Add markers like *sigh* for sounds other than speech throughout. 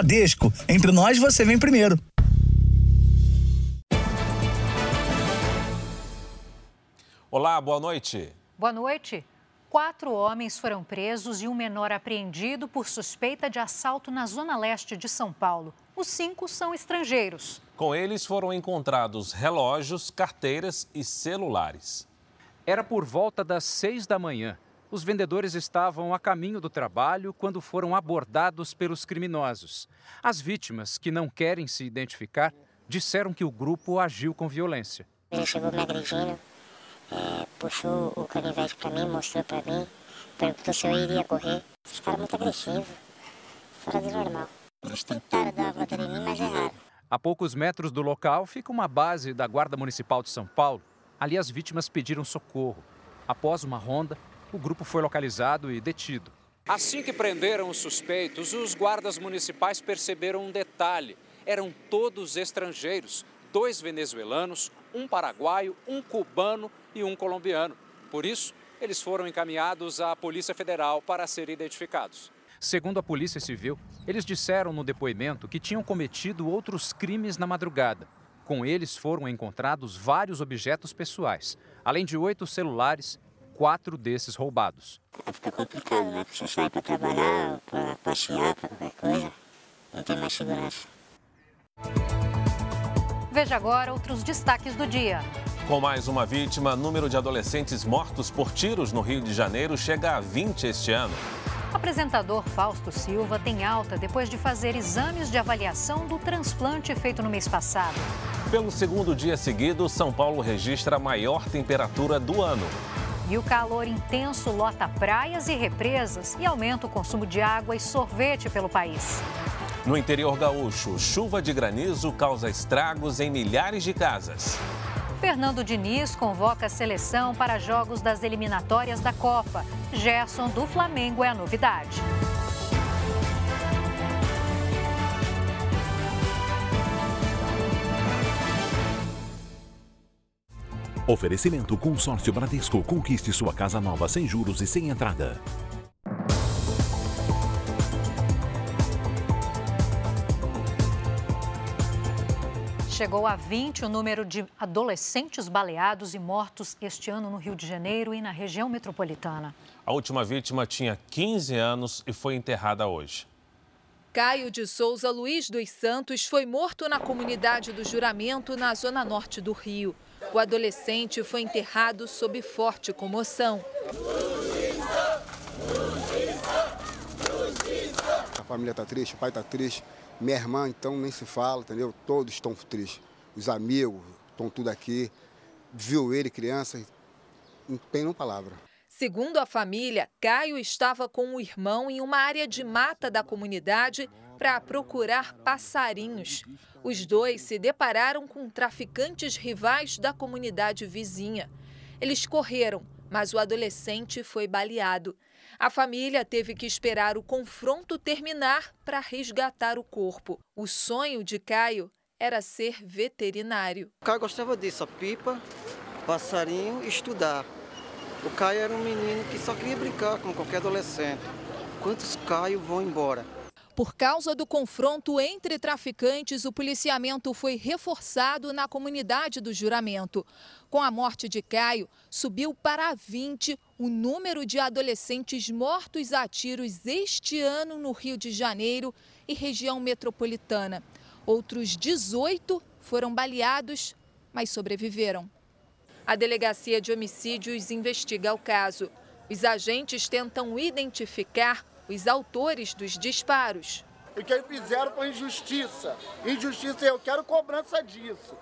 Bradesco, entre nós você vem primeiro. Olá, boa noite. Boa noite. Quatro homens foram presos e um menor apreendido por suspeita de assalto na zona leste de São Paulo. Os cinco são estrangeiros. Com eles foram encontrados relógios, carteiras e celulares. Era por volta das seis da manhã. Os vendedores estavam a caminho do trabalho quando foram abordados pelos criminosos. As vítimas, que não querem se identificar, disseram que o grupo agiu com violência. Ele chegou me agredindo, é, puxou o canivete para mim, mostrou para mim, perguntou se eu iria correr. Esse cara é muito agressivo, fora do normal. Eles tentaram dar uma voadora em mim, mas erraram. A poucos metros do local fica uma base da Guarda Municipal de São Paulo. Ali as vítimas pediram socorro. Após uma ronda, o grupo foi localizado e detido. Assim que prenderam os suspeitos, os guardas municipais perceberam um detalhe: eram todos estrangeiros, dois venezuelanos, um paraguaio, um cubano e um colombiano. Por isso, eles foram encaminhados à Polícia Federal para serem identificados. Segundo a Polícia Civil, eles disseram no depoimento que tinham cometido outros crimes na madrugada. Com eles foram encontrados vários objetos pessoais, além de oito celulares, quatro desses roubados. Fica complicado, né? Você sai para trabalhar, para passear, para qualquer coisa, não tem mais segurança. Veja agora outros destaques do dia. Com mais uma vítima, número de adolescentes mortos por tiros no Rio de Janeiro chega a 20 este ano. O apresentador Fausto Silva tem alta depois de fazer exames de avaliação do transplante feito no mês passado. Pelo segundo dia seguido, São Paulo registra a maior temperatura do ano. E o calor intenso lota praias e represas e aumenta o consumo de água e sorvete pelo país. No interior gaúcho, chuva de granizo causa estragos em milhares de casas. Fernando Diniz convoca a seleção para jogos das eliminatórias da Copa. Gerson do Flamengo é a novidade. Oferecimento Consórcio Bradesco. Conquiste sua casa nova sem juros e sem entrada. Chegou a 20 o número de adolescentes baleados e mortos este ano no Rio de Janeiro e na região metropolitana. A última vítima tinha 15 anos e foi enterrada hoje. Caio de Souza Luiz dos Santos foi morto na comunidade do Juramento, na zona norte do Rio. O adolescente foi enterrado sob forte comoção. A família está triste, o pai está triste, minha irmã então nem se fala, entendeu? Todos estão tristes. Os amigos estão tudo aqui. Viu ele, criança, não tem uma palavra. Segundo a família, Caio estava com o irmão em uma área de mata da comunidade para procurar passarinhos. Os dois se depararam com traficantes rivais da comunidade vizinha. Eles correram, mas o adolescente foi baleado. A família teve que esperar o confronto terminar para resgatar o corpo. O sonho de Caio era ser veterinário. O Caio gostava disso, a pipa, passarinho estudar. O Caio era um menino que só queria brincar como qualquer adolescente. Quantos Caio vão embora? Por causa do confronto entre traficantes, o policiamento foi reforçado na comunidade do juramento. Com a morte de Caio, subiu para 20 o número de adolescentes mortos a tiros este ano no Rio de Janeiro e região metropolitana. Outros 18 foram baleados, mas sobreviveram. A Delegacia de Homicídios investiga o caso. Os agentes tentam identificar os autores dos disparos. O que fizeram foi injustiça. Injustiça, eu quero cobrança disso.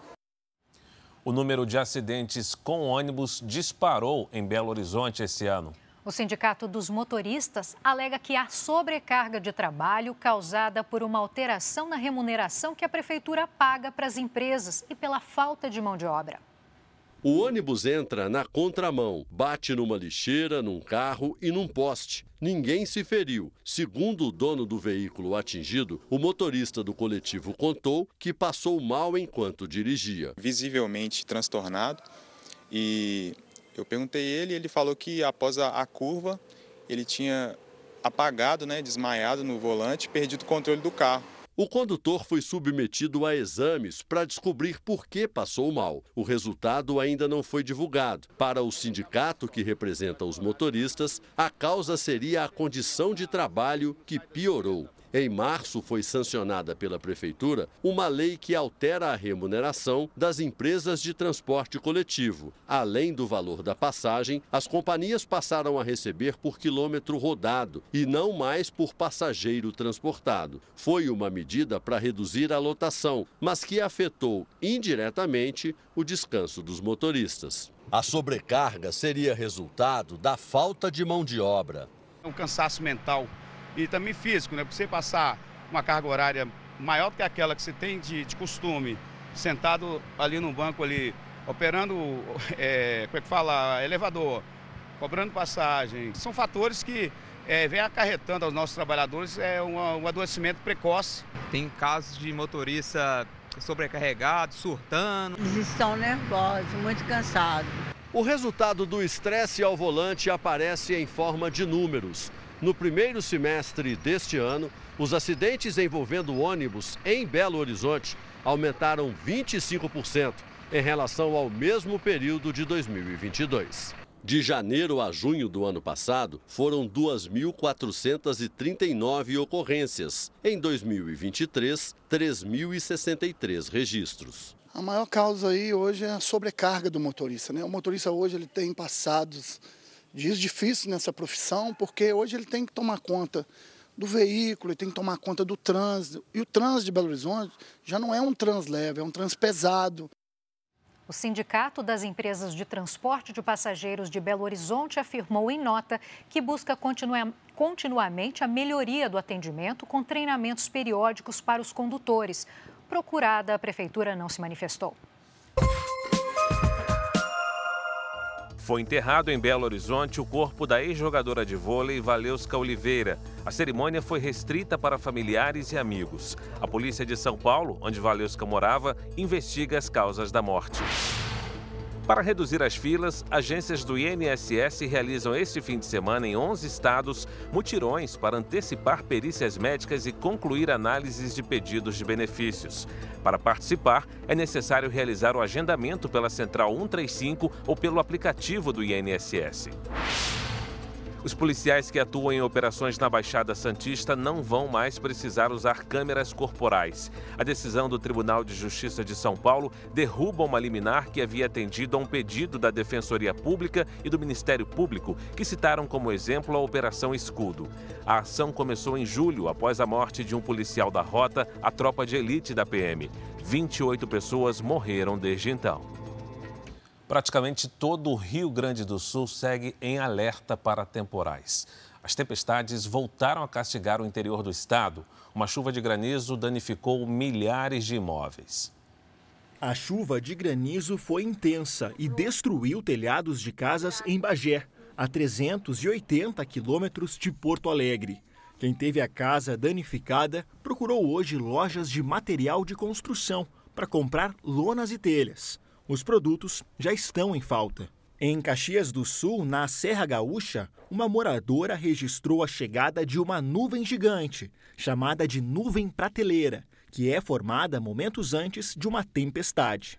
O número de acidentes com ônibus disparou em Belo Horizonte esse ano. O Sindicato dos Motoristas alega que há sobrecarga de trabalho causada por uma alteração na remuneração que a prefeitura paga para as empresas e pela falta de mão de obra. O ônibus entra na contramão, bate numa lixeira, num carro e num poste. Ninguém se feriu. Segundo o dono do veículo atingido, o motorista do coletivo contou que passou mal enquanto dirigia. Visivelmente transtornado. E eu perguntei ele, ele falou que após a, a curva ele tinha apagado, né, desmaiado no volante, perdido o controle do carro. O condutor foi submetido a exames para descobrir por que passou mal. O resultado ainda não foi divulgado. Para o sindicato que representa os motoristas, a causa seria a condição de trabalho que piorou. Em março, foi sancionada pela Prefeitura uma lei que altera a remuneração das empresas de transporte coletivo. Além do valor da passagem, as companhias passaram a receber por quilômetro rodado e não mais por passageiro transportado. Foi uma medida para reduzir a lotação, mas que afetou indiretamente o descanso dos motoristas. A sobrecarga seria resultado da falta de mão de obra. É um cansaço mental e também físico, né? Para você passar uma carga horária maior do que aquela que você tem de, de costume, sentado ali no banco ali, operando, *laughs* é, como é que fala, elevador, cobrando passagem. São fatores que é, vem acarretando aos nossos trabalhadores é, um, um adoecimento precoce. Tem casos de motorista sobrecarregado, surtando. Eles estão nervosos, muito cansados. O resultado do estresse ao volante aparece em forma de números. No primeiro semestre deste ano, os acidentes envolvendo ônibus em Belo Horizonte aumentaram 25% em relação ao mesmo período de 2022. De janeiro a junho do ano passado, foram 2.439 ocorrências. Em 2023, 3.063 registros. A maior causa aí hoje é a sobrecarga do motorista. Né? O motorista hoje ele tem passados dias difíceis nessa profissão, porque hoje ele tem que tomar conta do veículo, ele tem que tomar conta do trânsito. E o trânsito de Belo Horizonte já não é um trânsito leve, é um trânsito pesado. O Sindicato das Empresas de Transporte de Passageiros de Belo Horizonte afirmou em nota que busca continua, continuamente a melhoria do atendimento com treinamentos periódicos para os condutores. Procurada, a Prefeitura não se manifestou. Foi enterrado em Belo Horizonte o corpo da ex-jogadora de vôlei Valeuska Oliveira. A cerimônia foi restrita para familiares e amigos. A polícia de São Paulo, onde Valeuska morava, investiga as causas da morte. Para reduzir as filas, agências do INSS realizam este fim de semana em 11 estados mutirões para antecipar perícias médicas e concluir análises de pedidos de benefícios. Para participar, é necessário realizar o agendamento pela Central 135 ou pelo aplicativo do INSS. Os policiais que atuam em operações na Baixada Santista não vão mais precisar usar câmeras corporais. A decisão do Tribunal de Justiça de São Paulo derruba uma liminar que havia atendido a um pedido da Defensoria Pública e do Ministério Público, que citaram como exemplo a Operação Escudo. A ação começou em julho, após a morte de um policial da rota, a tropa de elite da PM. 28 pessoas morreram desde então. Praticamente todo o Rio Grande do Sul segue em alerta para temporais. As tempestades voltaram a castigar o interior do estado. Uma chuva de granizo danificou milhares de imóveis. A chuva de granizo foi intensa e destruiu telhados de casas em Bagé, a 380 quilômetros de Porto Alegre. Quem teve a casa danificada procurou hoje lojas de material de construção para comprar lonas e telhas. Os produtos já estão em falta. Em Caxias do Sul, na Serra Gaúcha, uma moradora registrou a chegada de uma nuvem gigante, chamada de nuvem prateleira, que é formada momentos antes de uma tempestade.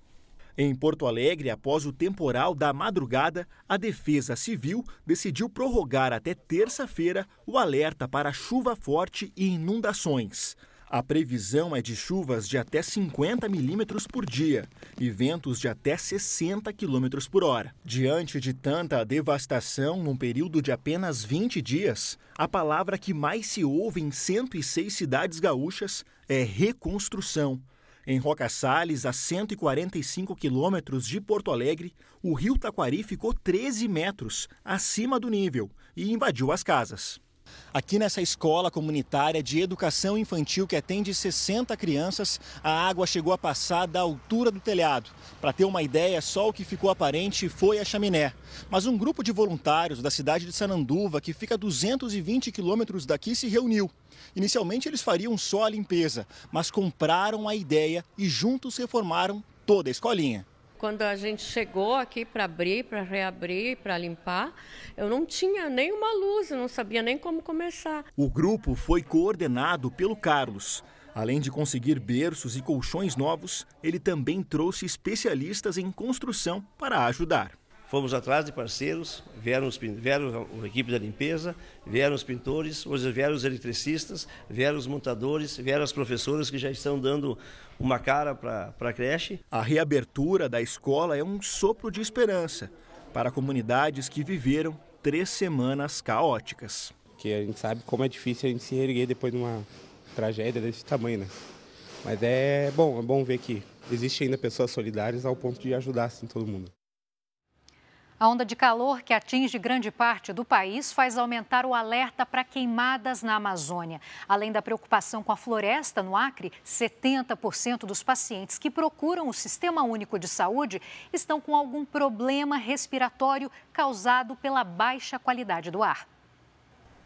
Em Porto Alegre, após o temporal da madrugada, a Defesa Civil decidiu prorrogar até terça-feira o alerta para chuva forte e inundações. A previsão é de chuvas de até 50 milímetros por dia e ventos de até 60 quilômetros por hora. Diante de tanta devastação num período de apenas 20 dias, a palavra que mais se ouve em 106 cidades gaúchas é reconstrução. Em Roca Salles, a 145 quilômetros de Porto Alegre, o rio Taquari ficou 13 metros acima do nível e invadiu as casas. Aqui nessa escola comunitária de educação infantil que atende 60 crianças, a água chegou a passar da altura do telhado. Para ter uma ideia, só o que ficou aparente foi a chaminé. Mas um grupo de voluntários da cidade de Sananduva, que fica a 220 quilômetros daqui, se reuniu. Inicialmente eles fariam só a limpeza, mas compraram a ideia e juntos reformaram toda a escolinha. Quando a gente chegou aqui para abrir, para reabrir, para limpar, eu não tinha nenhuma luz, eu não sabia nem como começar. O grupo foi coordenado pelo Carlos. Além de conseguir berços e colchões novos, ele também trouxe especialistas em construção para ajudar. Fomos atrás de parceiros, vieram, os, vieram a equipe da limpeza, vieram os pintores, hoje vieram os eletricistas, vieram os montadores, vieram as professoras que já estão dando uma cara para a creche. A reabertura da escola é um sopro de esperança para comunidades que viveram três semanas caóticas. Que a gente sabe como é difícil a gente se erguer depois de uma tragédia desse tamanho, né? Mas é bom, é bom ver que existe ainda pessoas solidárias ao ponto de ajudar assim todo mundo. A onda de calor que atinge grande parte do país faz aumentar o alerta para queimadas na Amazônia. Além da preocupação com a floresta no Acre, 70% dos pacientes que procuram o Sistema Único de Saúde estão com algum problema respiratório causado pela baixa qualidade do ar.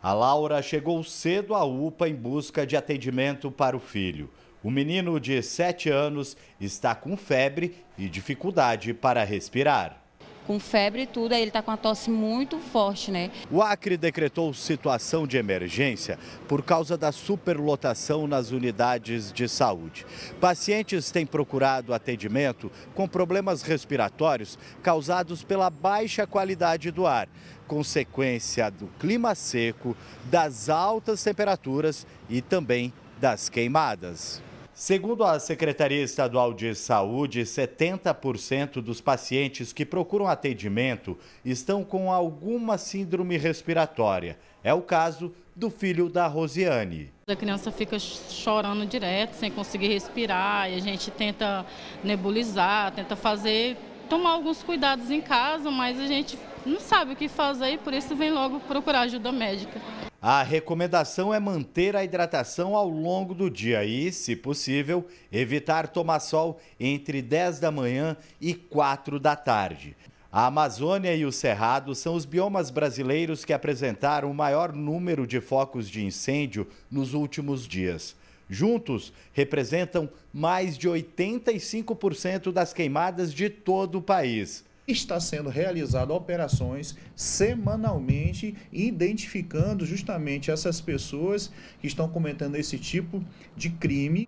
A Laura chegou cedo à UPA em busca de atendimento para o filho. O menino de 7 anos está com febre e dificuldade para respirar com febre e tudo, aí ele está com a tosse muito forte, né? O Acre decretou situação de emergência por causa da superlotação nas unidades de saúde. Pacientes têm procurado atendimento com problemas respiratórios causados pela baixa qualidade do ar, consequência do clima seco, das altas temperaturas e também das queimadas. Segundo a Secretaria Estadual de Saúde, 70% dos pacientes que procuram atendimento estão com alguma síndrome respiratória. É o caso do filho da Rosiane. A criança fica chorando direto, sem conseguir respirar, e a gente tenta nebulizar, tenta fazer, tomar alguns cuidados em casa, mas a gente não sabe o que fazer e por isso vem logo procurar ajuda médica. A recomendação é manter a hidratação ao longo do dia e, se possível, evitar tomar sol entre 10 da manhã e 4 da tarde. A Amazônia e o Cerrado são os biomas brasileiros que apresentaram o maior número de focos de incêndio nos últimos dias. Juntos, representam mais de 85% das queimadas de todo o país está sendo realizado operações semanalmente, identificando justamente essas pessoas que estão cometendo esse tipo de crime.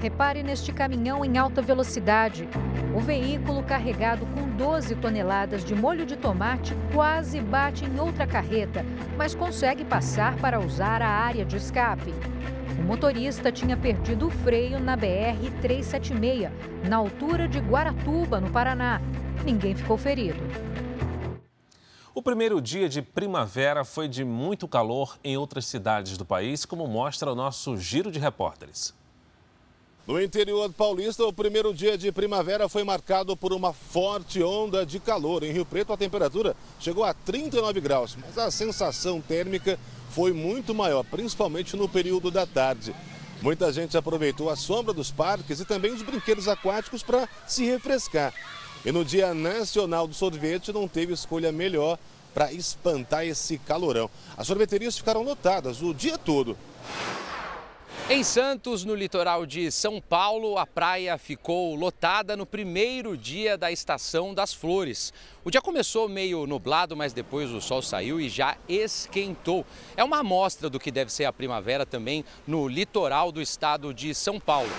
Repare neste caminhão em alta velocidade. O veículo carregado com 12 toneladas de molho de tomate quase bate em outra carreta, mas consegue passar para usar a área de escape. O motorista tinha perdido o freio na BR-376, na altura de Guaratuba, no Paraná. Ninguém ficou ferido. O primeiro dia de primavera foi de muito calor em outras cidades do país, como mostra o nosso giro de repórteres. No interior paulista, o primeiro dia de primavera foi marcado por uma forte onda de calor. Em Rio Preto, a temperatura chegou a 39 graus, mas a sensação térmica foi muito maior, principalmente no período da tarde. Muita gente aproveitou a sombra dos parques e também os brinquedos aquáticos para se refrescar. E no Dia Nacional do Sorvete não teve escolha melhor para espantar esse calorão. As sorveterias ficaram lotadas o dia todo. Em Santos, no litoral de São Paulo, a praia ficou lotada no primeiro dia da estação das flores. O dia começou meio nublado, mas depois o sol saiu e já esquentou. É uma amostra do que deve ser a primavera também no litoral do estado de São Paulo.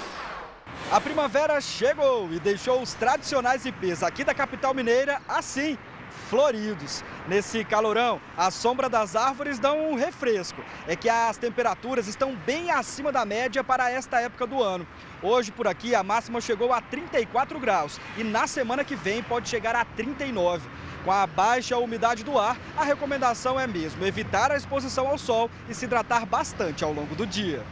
A primavera chegou e deixou os tradicionais ipês aqui da capital mineira assim, floridos. Nesse calorão, a sombra das árvores dão um refresco. É que as temperaturas estão bem acima da média para esta época do ano. Hoje por aqui a máxima chegou a 34 graus e na semana que vem pode chegar a 39. Com a baixa umidade do ar, a recomendação é mesmo evitar a exposição ao sol e se hidratar bastante ao longo do dia.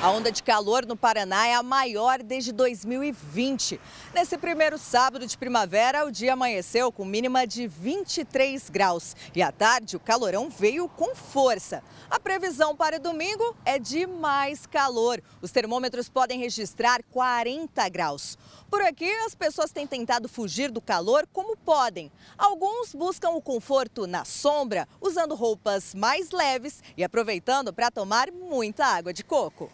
A onda de calor no Paraná é a maior desde 2020. Nesse primeiro sábado de primavera, o dia amanheceu com mínima de 23 graus. E à tarde, o calorão veio com força. A previsão para domingo é de mais calor. Os termômetros podem registrar 40 graus. Por aqui, as pessoas têm tentado fugir do calor como podem. Alguns buscam o conforto na sombra, usando roupas mais leves e aproveitando para tomar muita água de coco.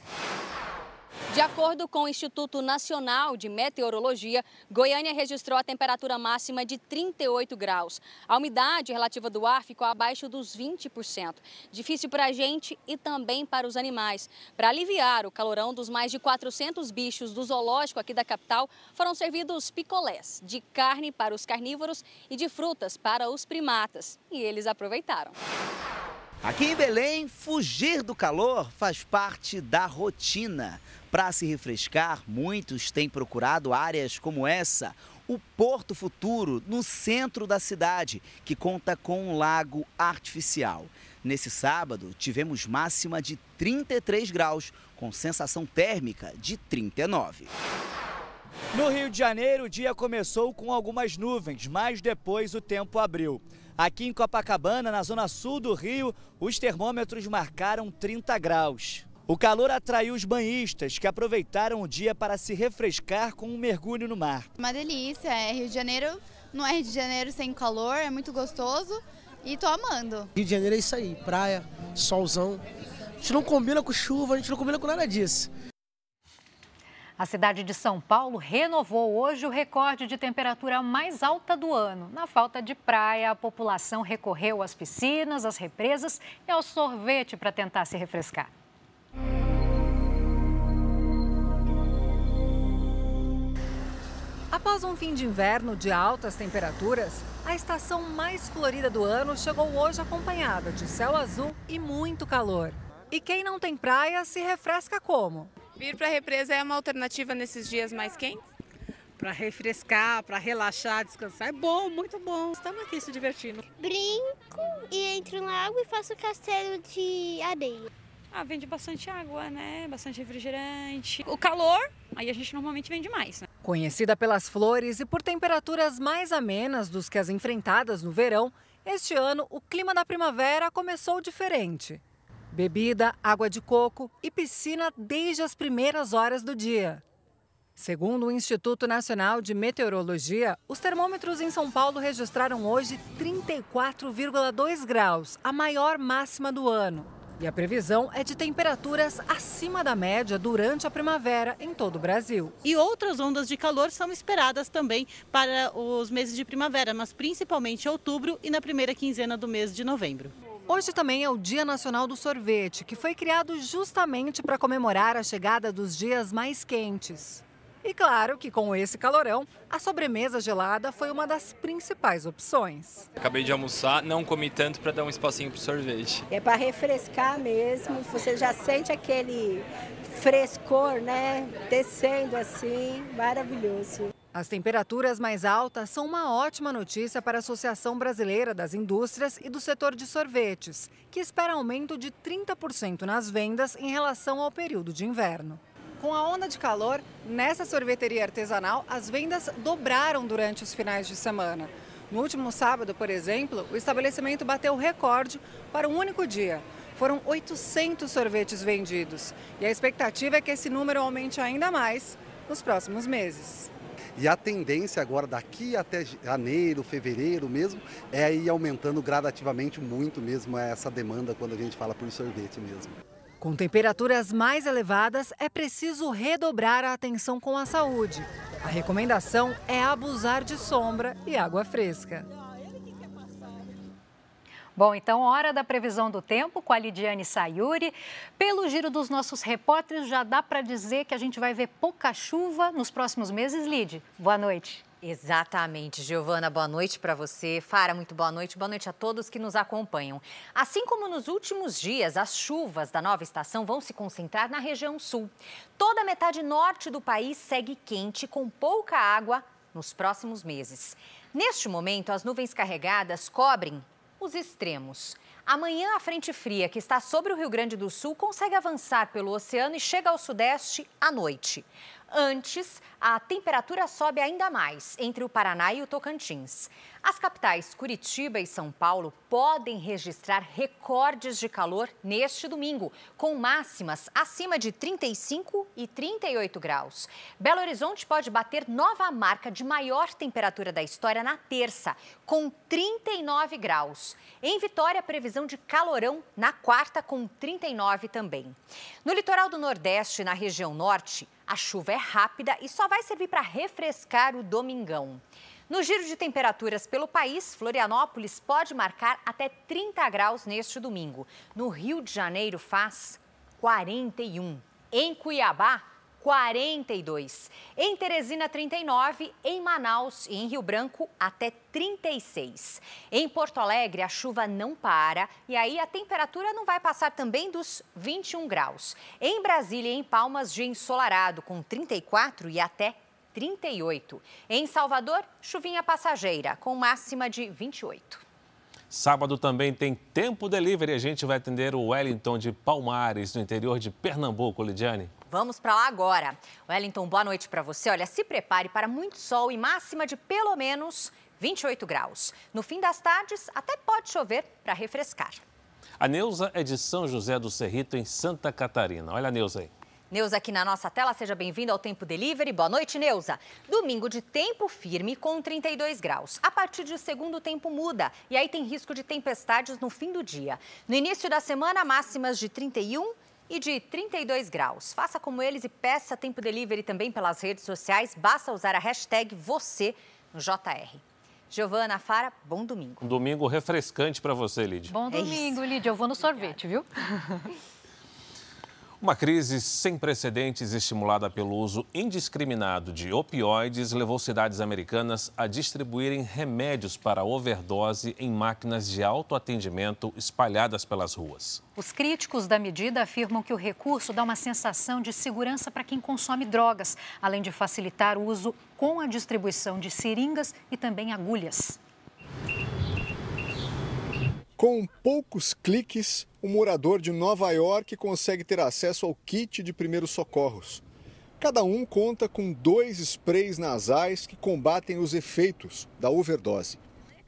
De acordo com o Instituto Nacional de Meteorologia, Goiânia registrou a temperatura máxima de 38 graus. A umidade relativa do ar ficou abaixo dos 20%. Difícil para a gente e também para os animais. Para aliviar o calorão dos mais de 400 bichos do zoológico aqui da capital, foram servidos picolés de carne para os carnívoros e de frutas para os primatas. E eles aproveitaram. Aqui em Belém, fugir do calor faz parte da rotina. Para se refrescar, muitos têm procurado áreas como essa, o Porto Futuro, no centro da cidade, que conta com um lago artificial. Nesse sábado, tivemos máxima de 33 graus, com sensação térmica de 39. No Rio de Janeiro, o dia começou com algumas nuvens, mas depois o tempo abriu. Aqui em Copacabana, na zona sul do Rio, os termômetros marcaram 30 graus. O calor atraiu os banhistas, que aproveitaram o dia para se refrescar com um mergulho no mar. Uma delícia, é Rio de Janeiro, não é Rio de Janeiro sem calor, é muito gostoso e tô amando. Rio de Janeiro é isso aí, praia, solzão. A gente não combina com chuva, a gente não combina com nada disso. A cidade de São Paulo renovou hoje o recorde de temperatura mais alta do ano. Na falta de praia, a população recorreu às piscinas, às represas e ao sorvete para tentar se refrescar. Após um fim de inverno de altas temperaturas, a estação mais florida do ano chegou hoje acompanhada de céu azul e muito calor. E quem não tem praia se refresca como? Vir para a represa é uma alternativa nesses dias mais quentes? Para refrescar, para relaxar, descansar. É bom, muito bom. Estamos aqui se divertindo. Brinco e entro na água e faço castelo de areia. Ah, vende bastante água, né? Bastante refrigerante. O calor, aí a gente normalmente vende mais, né? Conhecida pelas flores e por temperaturas mais amenas dos que as enfrentadas no verão, este ano o clima da primavera começou diferente. Bebida, água de coco e piscina desde as primeiras horas do dia. Segundo o Instituto Nacional de Meteorologia, os termômetros em São Paulo registraram hoje 34,2 graus, a maior máxima do ano. E a previsão é de temperaturas acima da média durante a primavera em todo o Brasil. E outras ondas de calor são esperadas também para os meses de primavera, mas principalmente outubro e na primeira quinzena do mês de novembro. Hoje também é o Dia Nacional do Sorvete, que foi criado justamente para comemorar a chegada dos dias mais quentes. E claro que com esse calorão, a sobremesa gelada foi uma das principais opções. Acabei de almoçar, não comi tanto para dar um espacinho para o sorvete. É para refrescar mesmo, você já sente aquele frescor, né? Descendo assim, maravilhoso. As temperaturas mais altas são uma ótima notícia para a Associação Brasileira das Indústrias e do setor de sorvetes, que espera aumento de 30% nas vendas em relação ao período de inverno. Com a onda de calor, nessa sorveteria artesanal, as vendas dobraram durante os finais de semana. No último sábado, por exemplo, o estabelecimento bateu recorde para um único dia. Foram 800 sorvetes vendidos. E a expectativa é que esse número aumente ainda mais nos próximos meses. E a tendência agora, daqui até janeiro, fevereiro mesmo, é ir aumentando gradativamente muito mesmo essa demanda quando a gente fala por sorvete mesmo. Com temperaturas mais elevadas, é preciso redobrar a atenção com a saúde. A recomendação é abusar de sombra e água fresca. Bom, então, hora da previsão do tempo com a Lidiane Sayuri. Pelo giro dos nossos repórteres, já dá para dizer que a gente vai ver pouca chuva nos próximos meses, Lid. Boa noite. Exatamente, Giovana, boa noite para você. Fara, muito boa noite. Boa noite a todos que nos acompanham. Assim como nos últimos dias, as chuvas da nova estação vão se concentrar na região sul. Toda a metade norte do país segue quente, com pouca água nos próximos meses. Neste momento, as nuvens carregadas cobrem os extremos. Amanhã, a frente fria que está sobre o Rio Grande do Sul consegue avançar pelo oceano e chega ao sudeste à noite. Antes, a temperatura sobe ainda mais entre o Paraná e o Tocantins. As capitais Curitiba e São Paulo podem registrar recordes de calor neste domingo, com máximas acima de 35 e 38 graus. Belo Horizonte pode bater nova marca de maior temperatura da história na terça, com 39 graus. Em Vitória, previsão de calorão na quarta, com 39 também. No litoral do Nordeste, na região norte, a chuva é rápida e só vai servir para refrescar o domingão. No giro de temperaturas pelo país, Florianópolis pode marcar até 30 graus neste domingo. No Rio de Janeiro faz 41. Em Cuiabá, 42. Em Teresina, 39. Em Manaus e em Rio Branco, até 36. Em Porto Alegre, a chuva não para e aí a temperatura não vai passar também dos 21 graus. Em Brasília e em Palmas, dia ensolarado, com 34 e até 38. Em Salvador, chuvinha passageira, com máxima de 28. Sábado também tem tempo delivery. A gente vai atender o Wellington de Palmares, no interior de Pernambuco, Lidiane. Vamos para lá agora. Wellington, boa noite para você. Olha, se prepare para muito sol e máxima de pelo menos 28 graus. No fim das tardes, até pode chover para refrescar. A Neuza é de São José do Cerrito, em Santa Catarina. Olha a Neuza aí. Neuza aqui na nossa tela, seja bem-vindo ao Tempo Delivery. Boa noite, Neuza. Domingo de tempo firme com 32 graus. A partir de segundo o tempo muda e aí tem risco de tempestades no fim do dia. No início da semana, máximas de 31 e de 32 graus. Faça como eles e peça Tempo Delivery também pelas redes sociais. Basta usar a hashtag você no JR. Giovana Fara, bom domingo. Um domingo refrescante para você, Lídia. Bom domingo, é Lídia. Eu vou no sorvete, viu? *laughs* Uma crise sem precedentes estimulada pelo uso indiscriminado de opioides levou cidades americanas a distribuírem remédios para overdose em máquinas de autoatendimento espalhadas pelas ruas. Os críticos da medida afirmam que o recurso dá uma sensação de segurança para quem consome drogas, além de facilitar o uso com a distribuição de seringas e também agulhas. Com poucos cliques, o morador de Nova York consegue ter acesso ao kit de primeiros socorros. Cada um conta com dois sprays nasais que combatem os efeitos da overdose.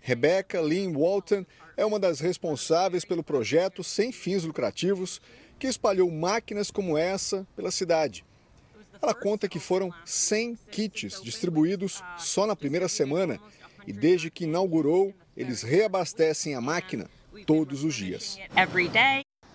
Rebecca Lynn Walton é uma das responsáveis pelo projeto sem fins lucrativos que espalhou máquinas como essa pela cidade. Ela conta que foram 100 kits distribuídos só na primeira semana e desde que inaugurou, eles reabastecem a máquina todos os dias.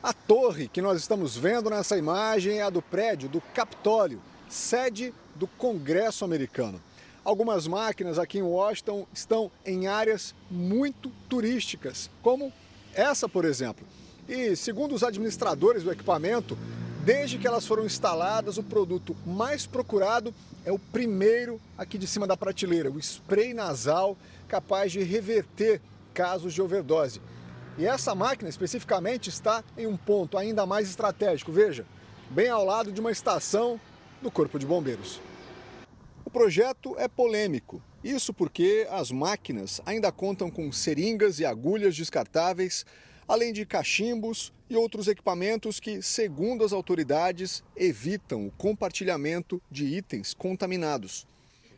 A torre que nós estamos vendo nessa imagem é a do prédio do Capitólio, sede do Congresso americano. Algumas máquinas aqui em Washington estão em áreas muito turísticas, como essa, por exemplo. E, segundo os administradores do equipamento, desde que elas foram instaladas, o produto mais procurado é o primeiro aqui de cima da prateleira, o spray nasal capaz de reverter casos de overdose. E essa máquina especificamente está em um ponto ainda mais estratégico, veja, bem ao lado de uma estação do Corpo de Bombeiros. O projeto é polêmico, isso porque as máquinas ainda contam com seringas e agulhas descartáveis, além de cachimbos e outros equipamentos que, segundo as autoridades, evitam o compartilhamento de itens contaminados.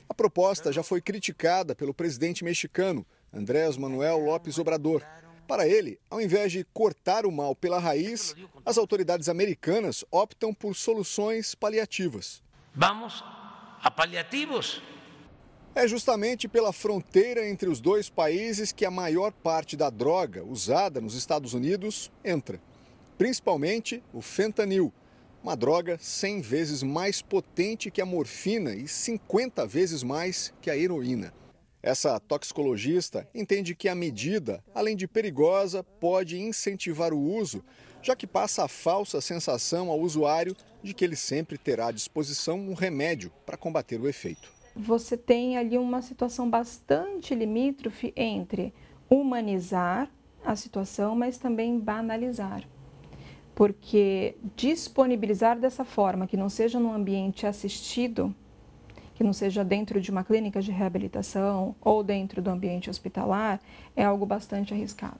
A proposta já foi criticada pelo presidente mexicano, Andrés Manuel López Obrador, para ele, ao invés de cortar o mal pela raiz, as autoridades americanas optam por soluções paliativas. Vamos a paliativos. É justamente pela fronteira entre os dois países que a maior parte da droga usada nos Estados Unidos entra, principalmente o fentanil, uma droga 100 vezes mais potente que a morfina e 50 vezes mais que a heroína. Essa toxicologista entende que a medida, além de perigosa, pode incentivar o uso, já que passa a falsa sensação ao usuário de que ele sempre terá à disposição um remédio para combater o efeito. Você tem ali uma situação bastante limítrofe entre humanizar a situação, mas também banalizar. Porque disponibilizar dessa forma, que não seja num ambiente assistido, que não seja dentro de uma clínica de reabilitação ou dentro do ambiente hospitalar, é algo bastante arriscado.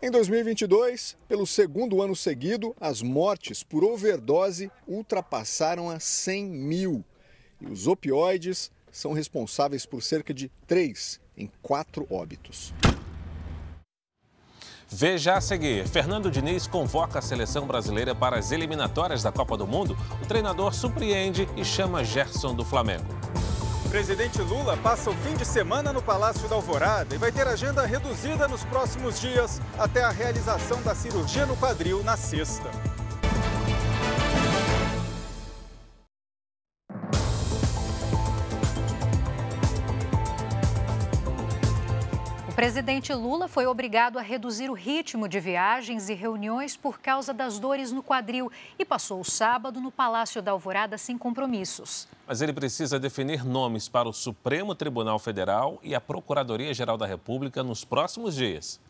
Em 2022, pelo segundo ano seguido, as mortes por overdose ultrapassaram a 100 mil. e os opioides são responsáveis por cerca de 3 em 4 óbitos. Veja a seguir: Fernando Diniz convoca a seleção brasileira para as eliminatórias da Copa do Mundo. O treinador surpreende e chama Gerson do Flamengo. Presidente Lula passa o fim de semana no Palácio da Alvorada e vai ter agenda reduzida nos próximos dias até a realização da cirurgia no quadril na sexta. Presidente Lula foi obrigado a reduzir o ritmo de viagens e reuniões por causa das dores no quadril e passou o sábado no Palácio da Alvorada sem compromissos. Mas ele precisa definir nomes para o Supremo Tribunal Federal e a Procuradoria-Geral da República nos próximos dias.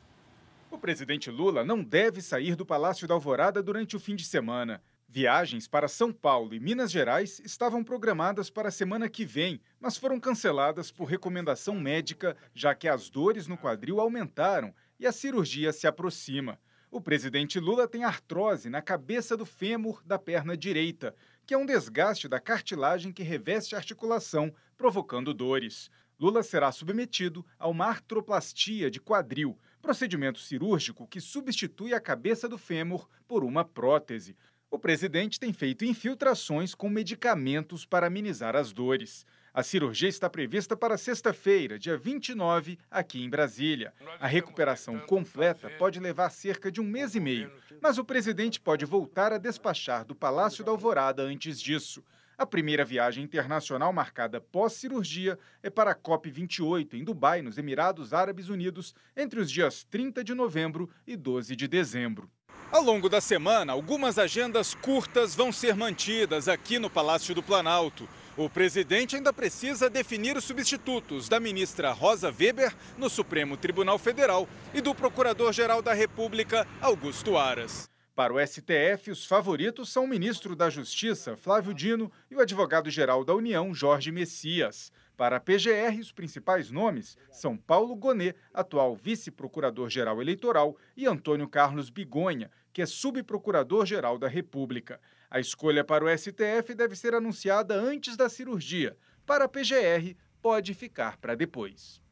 O presidente Lula não deve sair do Palácio da Alvorada durante o fim de semana. Viagens para São Paulo e Minas Gerais estavam programadas para a semana que vem, mas foram canceladas por recomendação médica, já que as dores no quadril aumentaram e a cirurgia se aproxima. O presidente Lula tem artrose na cabeça do fêmur da perna direita, que é um desgaste da cartilagem que reveste a articulação, provocando dores. Lula será submetido a uma artroplastia de quadril, procedimento cirúrgico que substitui a cabeça do fêmur por uma prótese. O presidente tem feito infiltrações com medicamentos para amenizar as dores. A cirurgia está prevista para sexta-feira, dia 29, aqui em Brasília. A recuperação completa pode levar cerca de um mês e meio, mas o presidente pode voltar a despachar do Palácio da Alvorada antes disso. A primeira viagem internacional marcada pós-cirurgia é para a COP28, em Dubai, nos Emirados Árabes Unidos, entre os dias 30 de novembro e 12 de dezembro. Ao longo da semana, algumas agendas curtas vão ser mantidas aqui no Palácio do Planalto. O presidente ainda precisa definir os substitutos da ministra Rosa Weber no Supremo Tribunal Federal e do Procurador-Geral da República, Augusto Aras. Para o STF, os favoritos são o ministro da Justiça, Flávio Dino, e o advogado-geral da União, Jorge Messias. Para a PGR, os principais nomes são Paulo Gonet, atual vice-procurador-geral eleitoral, e Antônio Carlos Bigonha, que é subprocurador-geral da República. A escolha para o STF deve ser anunciada antes da cirurgia. Para a PGR, pode ficar para depois.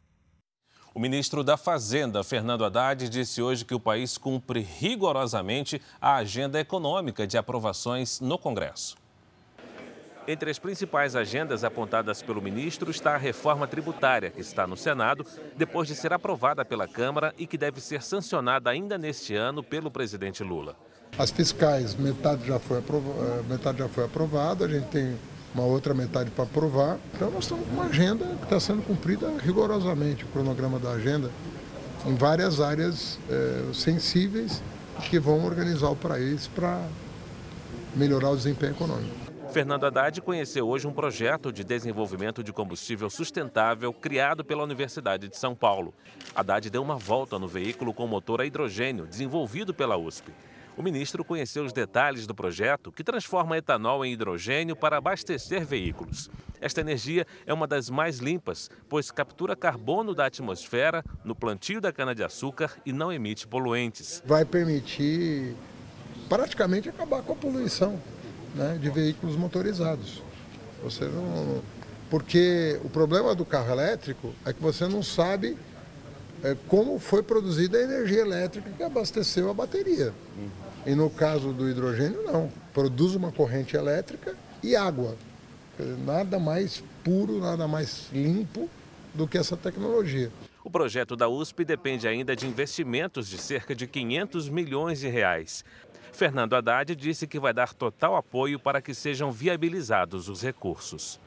O ministro da Fazenda, Fernando Haddad, disse hoje que o país cumpre rigorosamente a agenda econômica de aprovações no Congresso. Entre as principais agendas apontadas pelo ministro está a reforma tributária, que está no Senado, depois de ser aprovada pela Câmara e que deve ser sancionada ainda neste ano pelo presidente Lula. As fiscais, metade já foi, eh, metade já foi aprovada, a gente tem uma outra metade para aprovar. Então nós estamos com uma agenda que está sendo cumprida rigorosamente, o cronograma da agenda, em várias áreas é, sensíveis que vão organizar o país para melhorar o desempenho econômico. Fernando Haddad conheceu hoje um projeto de desenvolvimento de combustível sustentável criado pela Universidade de São Paulo. Haddad deu uma volta no veículo com motor a hidrogênio, desenvolvido pela USP. O ministro conheceu os detalhes do projeto que transforma etanol em hidrogênio para abastecer veículos. Esta energia é uma das mais limpas, pois captura carbono da atmosfera no plantio da cana-de-açúcar e não emite poluentes. Vai permitir praticamente acabar com a poluição né, de veículos motorizados. Você não, porque o problema do carro elétrico é que você não sabe é, como foi produzida a energia elétrica que abasteceu a bateria. E no caso do hidrogênio, não. Produz uma corrente elétrica e água. Nada mais puro, nada mais limpo do que essa tecnologia. O projeto da USP depende ainda de investimentos de cerca de 500 milhões de reais. Fernando Haddad disse que vai dar total apoio para que sejam viabilizados os recursos.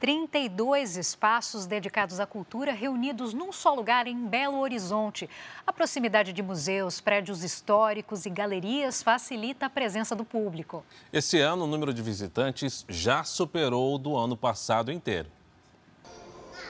32 espaços dedicados à cultura reunidos num só lugar em Belo Horizonte. A proximidade de museus, prédios históricos e galerias facilita a presença do público. Esse ano, o número de visitantes já superou o do ano passado inteiro.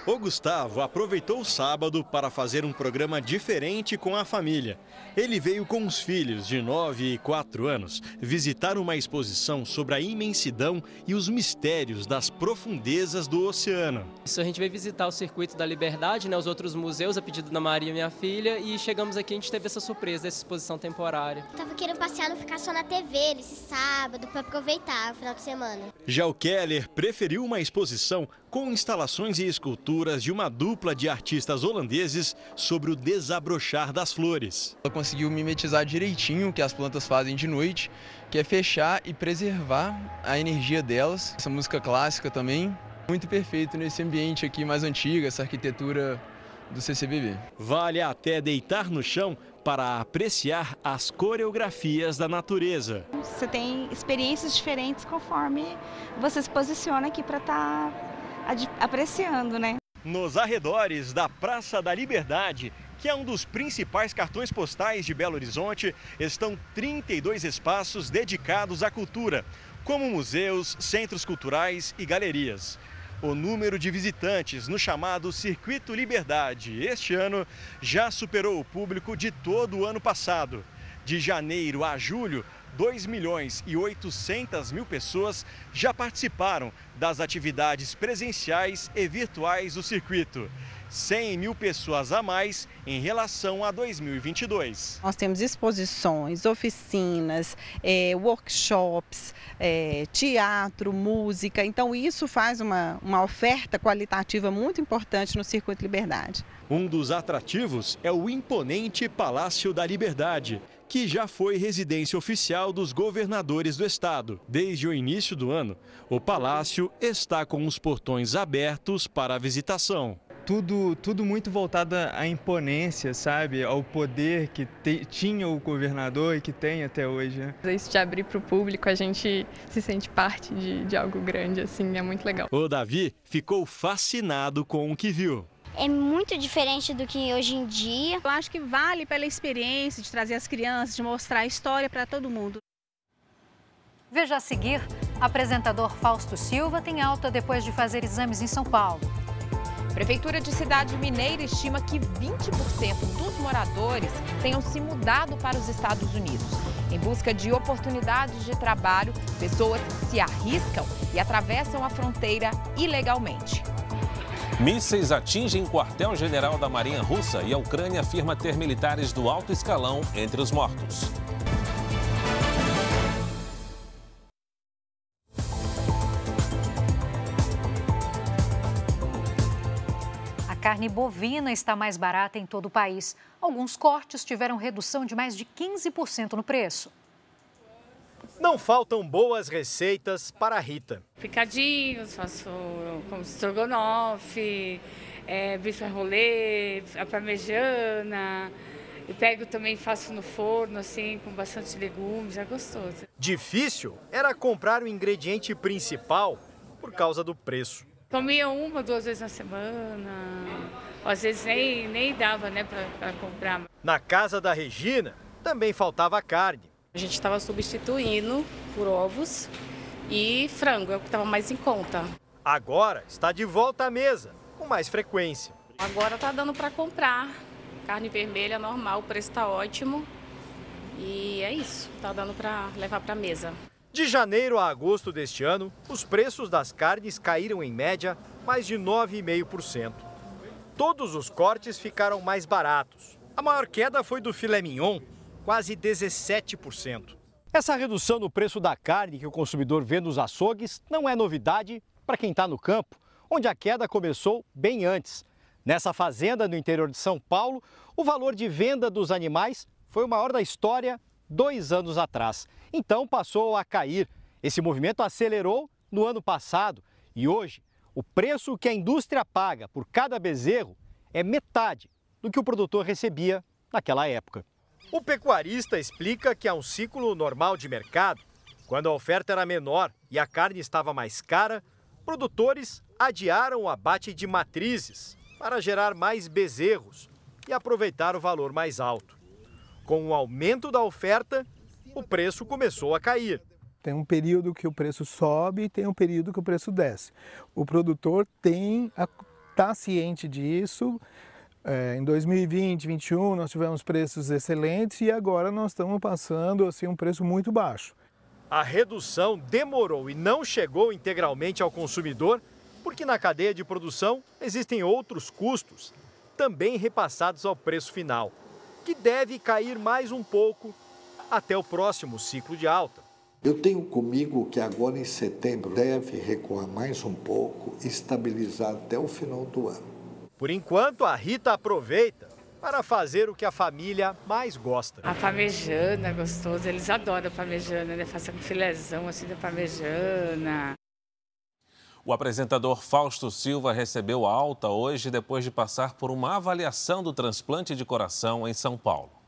O Gustavo aproveitou o sábado para fazer um programa diferente com a família. Ele veio com os filhos de 9 e 4 anos visitar uma exposição sobre a imensidão e os mistérios das profundezas do oceano. Isso a gente veio visitar o Circuito da Liberdade, né, os outros museus, a pedido da Maria, minha filha, e chegamos aqui e a gente teve essa surpresa dessa exposição temporária. Eu tava querendo passear, não ficar só na TV nesse sábado, para aproveitar o final de semana. Já o Keller preferiu uma exposição com instalações e esculturas de uma dupla de artistas holandeses sobre o desabrochar das flores. Ela conseguiu mimetizar direitinho o que as plantas fazem de noite, que é fechar e preservar a energia delas. Essa música clássica também, muito perfeito nesse ambiente aqui mais antigo, essa arquitetura do CCBB. Vale até deitar no chão para apreciar as coreografias da natureza. Você tem experiências diferentes conforme você se posiciona aqui para estar tá apreciando, né? Nos arredores da Praça da Liberdade, que é um dos principais cartões postais de Belo Horizonte, estão 32 espaços dedicados à cultura, como museus, centros culturais e galerias. O número de visitantes no chamado Circuito Liberdade este ano já superou o público de todo o ano passado. De janeiro a julho, 2 milhões e 800 mil pessoas já participaram das atividades presenciais e virtuais do circuito. 100 mil pessoas a mais em relação a 2022. Nós temos exposições, oficinas, é, workshops, é, teatro, música. Então, isso faz uma, uma oferta qualitativa muito importante no Circuito Liberdade. Um dos atrativos é o imponente Palácio da Liberdade, que já foi residência oficial dos governadores do estado. Desde o início do ano, o palácio está com os portões abertos para a visitação tudo, tudo muito voltado à imponência, sabe? Ao poder que te, tinha o governador e que tem até hoje. Né? Isso de abrir para o público, a gente se sente parte de, de algo grande, assim, é muito legal. O Davi ficou fascinado com o que viu é muito diferente do que hoje em dia. Eu acho que vale pela experiência de trazer as crianças, de mostrar a história para todo mundo. Veja a seguir: apresentador Fausto Silva tem alta depois de fazer exames em São Paulo. Prefeitura de Cidade Mineira estima que 20% dos moradores tenham se mudado para os Estados Unidos. Em busca de oportunidades de trabalho, pessoas se arriscam e atravessam a fronteira ilegalmente. Mísseis atingem quartel-general da Marinha Russa e a Ucrânia afirma ter militares do alto escalão entre os mortos. A carne bovina está mais barata em todo o país. Alguns cortes tiveram redução de mais de 15% no preço. Não faltam boas receitas para a Rita. Picadinhos, faço como estrogonofe, é, bife rolê, a parmegiana. Eu pego também faço no forno, assim, com bastante legumes, é gostoso. Difícil era comprar o ingrediente principal por causa do preço. Comia uma, duas vezes na semana. Às vezes nem, nem dava, né, para comprar. Na casa da Regina também faltava carne. A gente estava substituindo por ovos e frango, é o que estava mais em conta. Agora está de volta à mesa, com mais frequência. Agora está dando para comprar. Carne vermelha normal, o preço está ótimo. E é isso, está dando para levar para a mesa. De janeiro a agosto deste ano, os preços das carnes caíram em média mais de 9,5%. Todos os cortes ficaram mais baratos. A maior queda foi do filé mignon, quase 17%. Essa redução no preço da carne que o consumidor vê nos açougues não é novidade para quem está no campo, onde a queda começou bem antes. Nessa fazenda no interior de São Paulo, o valor de venda dos animais foi o maior da história dois anos atrás. Então passou a cair. Esse movimento acelerou no ano passado e hoje o preço que a indústria paga por cada bezerro é metade do que o produtor recebia naquela época. O pecuarista explica que há um ciclo normal de mercado. Quando a oferta era menor e a carne estava mais cara, produtores adiaram o abate de matrizes para gerar mais bezerros e aproveitar o valor mais alto. Com o aumento da oferta, o preço começou a cair. Tem um período que o preço sobe e tem um período que o preço desce. O produtor tem está ciente disso. É, em 2020, 2021 nós tivemos preços excelentes e agora nós estamos passando assim um preço muito baixo. A redução demorou e não chegou integralmente ao consumidor, porque na cadeia de produção existem outros custos, também repassados ao preço final, que deve cair mais um pouco até o próximo ciclo de alta. Eu tenho comigo que agora em setembro deve recuar mais um pouco e estabilizar até o final do ano. Por enquanto, a Rita aproveita para fazer o que a família mais gosta. A parmejana é gostoso, eles adoram a parmejana, né? Faça um filézão assim da parmejana. O apresentador Fausto Silva recebeu alta hoje depois de passar por uma avaliação do transplante de coração em São Paulo.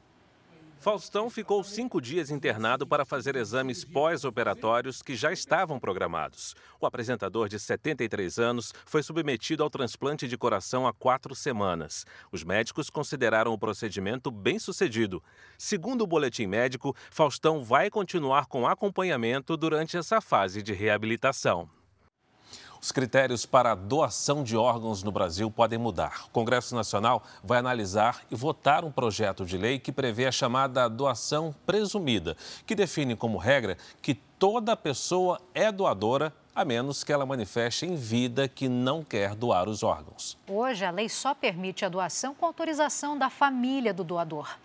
Faustão ficou cinco dias internado para fazer exames pós-operatórios que já estavam programados. O apresentador de 73 anos foi submetido ao transplante de coração há quatro semanas. Os médicos consideraram o procedimento bem sucedido. Segundo o boletim médico, Faustão vai continuar com acompanhamento durante essa fase de reabilitação. Os critérios para a doação de órgãos no Brasil podem mudar. O Congresso Nacional vai analisar e votar um projeto de lei que prevê a chamada doação presumida, que define como regra que toda pessoa é doadora a menos que ela manifeste em vida que não quer doar os órgãos. Hoje, a lei só permite a doação com autorização da família do doador.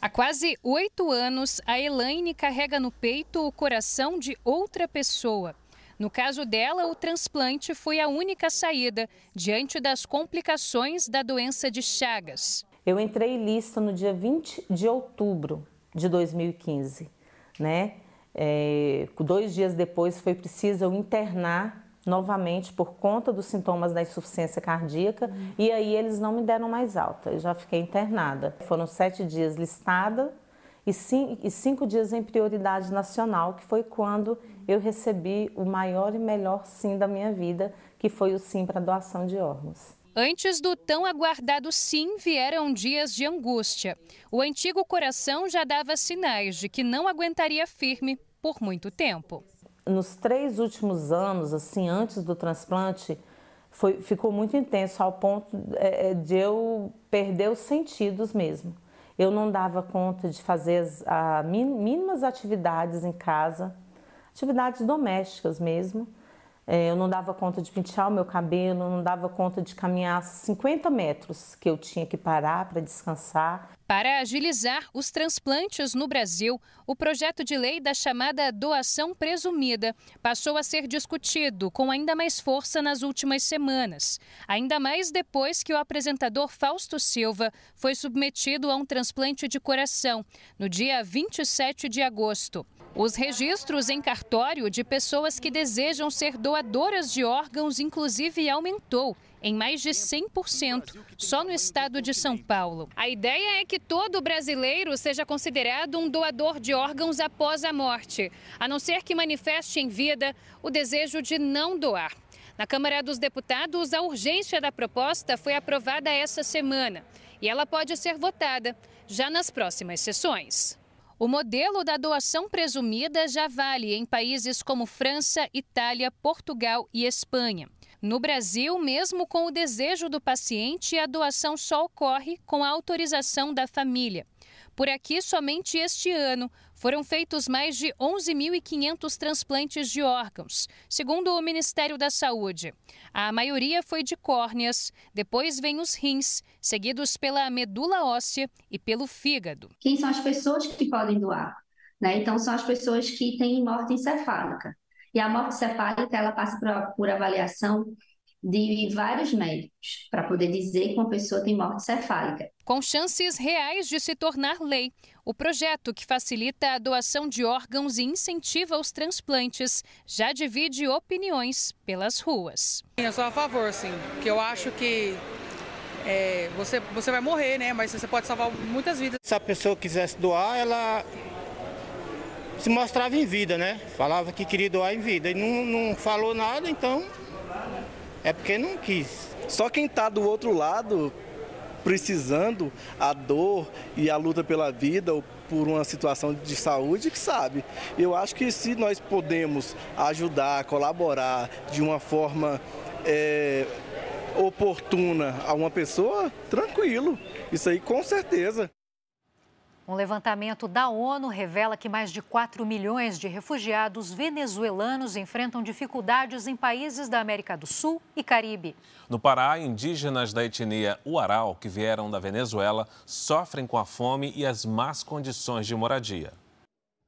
Há quase oito anos, a Elaine carrega no peito o coração de outra pessoa. No caso dela, o transplante foi a única saída diante das complicações da doença de Chagas. Eu entrei lista no dia 20 de outubro de 2015, né? É, dois dias depois foi preciso eu internar novamente por conta dos sintomas da insuficiência cardíaca e aí eles não me deram mais alta, eu já fiquei internada. Foram sete dias listada e cinco, e cinco dias em prioridade nacional, que foi quando eu recebi o maior e melhor sim da minha vida, que foi o sim para doação de órgãos. Antes do tão aguardado sim, vieram dias de angústia. O antigo coração já dava sinais de que não aguentaria firme por muito tempo. Nos três últimos anos, assim, antes do transplante, foi, ficou muito intenso ao ponto é, é de eu perder os sentidos mesmo. Eu não dava conta de fazer as a, mínimas atividades em casa, atividades domésticas mesmo. É, eu não dava conta de pentear o meu cabelo, não dava conta de caminhar 50 metros que eu tinha que parar para descansar. Para agilizar os transplantes no Brasil, o projeto de lei da chamada doação presumida passou a ser discutido com ainda mais força nas últimas semanas. Ainda mais depois que o apresentador Fausto Silva foi submetido a um transplante de coração no dia 27 de agosto. Os registros em cartório de pessoas que desejam ser doadoras de órgãos, inclusive, aumentou em mais de 100% só no estado de São Paulo. A ideia é que todo brasileiro seja considerado um doador de órgãos após a morte, a não ser que manifeste em vida o desejo de não doar. Na Câmara dos Deputados, a urgência da proposta foi aprovada essa semana e ela pode ser votada já nas próximas sessões. O modelo da doação presumida já vale em países como França, Itália, Portugal e Espanha. No Brasil, mesmo com o desejo do paciente, a doação só ocorre com a autorização da família. Por aqui, somente este ano, foram feitos mais de 11.500 transplantes de órgãos, segundo o Ministério da Saúde. A maioria foi de córneas, depois vem os rins, seguidos pela medula óssea e pelo fígado. Quem são as pessoas que podem doar? Né? Então, são as pessoas que têm morte encefálica. E a morte encefálica, ela passa por, por avaliação de vários médicos para poder dizer que uma pessoa tem morte cefálica. Com chances reais de se tornar lei, o projeto que facilita a doação de órgãos e incentiva os transplantes já divide opiniões pelas ruas. Eu sou a favor, sim, porque eu acho que é, você, você vai morrer, né? Mas você pode salvar muitas vidas. Se a pessoa quisesse doar, ela se mostrava em vida, né? Falava que queria doar em vida e não, não falou nada, então é porque não quis. Só quem está do outro lado, precisando a dor e a luta pela vida ou por uma situação de saúde que sabe. Eu acho que se nós podemos ajudar, colaborar de uma forma é, oportuna a uma pessoa, tranquilo. Isso aí com certeza. Um levantamento da ONU revela que mais de 4 milhões de refugiados venezuelanos enfrentam dificuldades em países da América do Sul e Caribe. No Pará, indígenas da etnia Uaral, que vieram da Venezuela, sofrem com a fome e as más condições de moradia.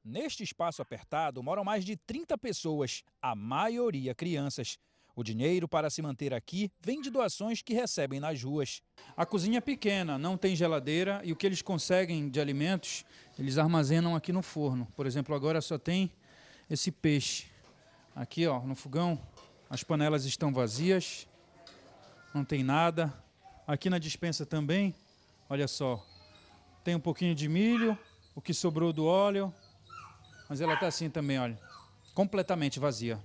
Neste espaço apertado moram mais de 30 pessoas, a maioria crianças. O dinheiro para se manter aqui vem de doações que recebem nas ruas. A cozinha é pequena, não tem geladeira e o que eles conseguem de alimentos, eles armazenam aqui no forno. Por exemplo, agora só tem esse peixe. Aqui, ó, no fogão, as panelas estão vazias, não tem nada. Aqui na dispensa também, olha só, tem um pouquinho de milho, o que sobrou do óleo, mas ela está assim também, olha, completamente vazia.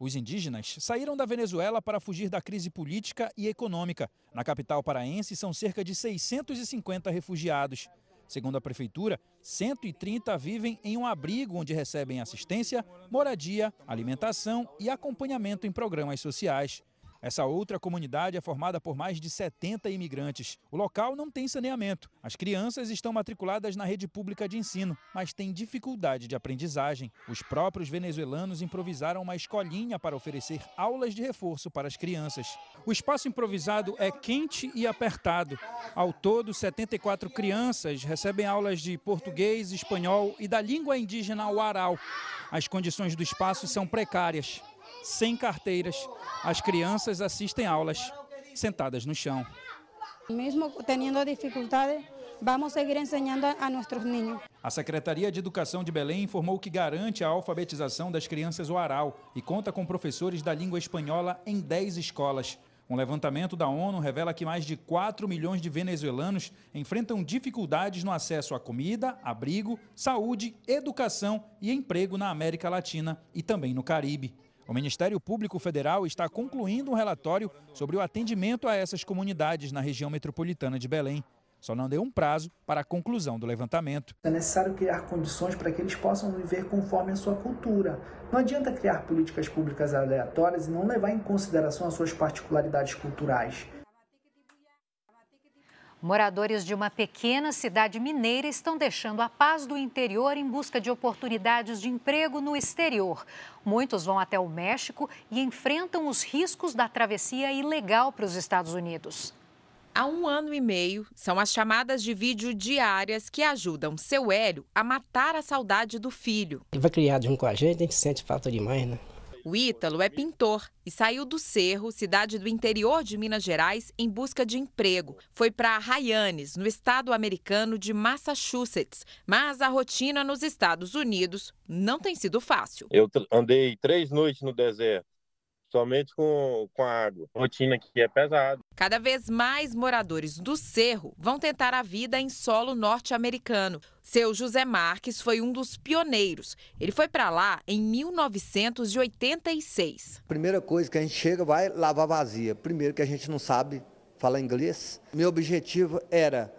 Os indígenas saíram da Venezuela para fugir da crise política e econômica. Na capital paraense, são cerca de 650 refugiados. Segundo a prefeitura, 130 vivem em um abrigo onde recebem assistência, moradia, alimentação e acompanhamento em programas sociais. Essa outra comunidade é formada por mais de 70 imigrantes. O local não tem saneamento. As crianças estão matriculadas na rede pública de ensino, mas têm dificuldade de aprendizagem. Os próprios venezuelanos improvisaram uma escolinha para oferecer aulas de reforço para as crianças. O espaço improvisado é quente e apertado. Ao todo, 74 crianças recebem aulas de português, espanhol e da língua indígena Uaral. As condições do espaço são precárias sem carteiras. As crianças assistem aulas sentadas no chão. Mesmo tendo dificuldade, vamos seguir ensinando a nossos ninhos. A Secretaria de Educação de Belém informou que garante a alfabetização das crianças oral e conta com professores da língua espanhola em 10 escolas. Um levantamento da ONU revela que mais de 4 milhões de venezuelanos enfrentam dificuldades no acesso a comida, abrigo, saúde, educação e emprego na América Latina e também no Caribe. O Ministério Público Federal está concluindo um relatório sobre o atendimento a essas comunidades na região metropolitana de Belém. Só não deu um prazo para a conclusão do levantamento. É necessário criar condições para que eles possam viver conforme a sua cultura. Não adianta criar políticas públicas aleatórias e não levar em consideração as suas particularidades culturais. Moradores de uma pequena cidade mineira estão deixando a paz do interior em busca de oportunidades de emprego no exterior. Muitos vão até o México e enfrentam os riscos da travessia ilegal para os Estados Unidos. Há um ano e meio, são as chamadas de vídeo diárias que ajudam seu Hélio a matar a saudade do filho. Ele vai criar junto com a gente, a gente sente falta demais, né? O Ítalo é pintor e saiu do Cerro, cidade do interior de Minas Gerais, em busca de emprego. Foi para Hyannis, no estado americano de Massachusetts, mas a rotina nos Estados Unidos não tem sido fácil. Eu andei três noites no deserto somente com, com a água. A rotina aqui é pesada. Cada vez mais moradores do Cerro vão tentar a vida em solo norte-americano. Seu José Marques foi um dos pioneiros. Ele foi para lá em 1986. Primeira coisa que a gente chega vai lavar vazia. Primeiro que a gente não sabe falar inglês. Meu objetivo era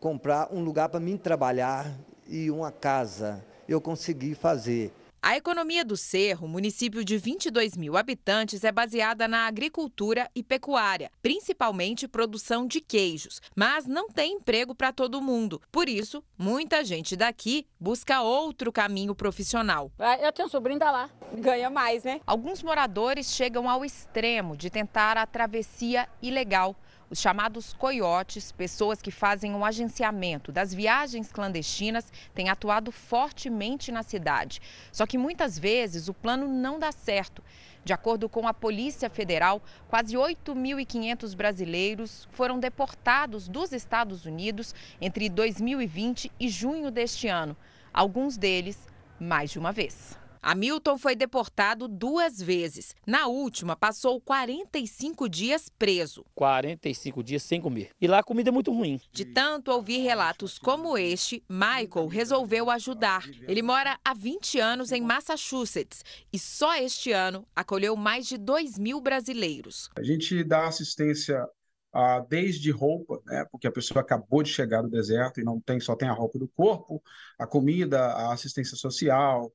comprar um lugar para mim trabalhar e uma casa. Eu consegui fazer. A economia do Cerro, município de 22 mil habitantes, é baseada na agricultura e pecuária, principalmente produção de queijos. Mas não tem emprego para todo mundo. Por isso, muita gente daqui busca outro caminho profissional. Eu tenho um sobrinho da lá, ganha mais, né? Alguns moradores chegam ao extremo de tentar a travessia ilegal os chamados coiotes, pessoas que fazem um agenciamento das viagens clandestinas, têm atuado fortemente na cidade. Só que muitas vezes o plano não dá certo. De acordo com a Polícia Federal, quase 8.500 brasileiros foram deportados dos Estados Unidos entre 2020 e junho deste ano. Alguns deles mais de uma vez. Hamilton foi deportado duas vezes. Na última, passou 45 dias preso. 45 dias sem comer. E lá a comida é muito ruim. De tanto ouvir relatos como este, Michael resolveu ajudar. Ele mora há 20 anos em Massachusetts e só este ano acolheu mais de 2 mil brasileiros. A gente dá assistência ah, desde roupa, né, porque a pessoa acabou de chegar do deserto e não tem só tem a roupa do corpo, a comida, a assistência social,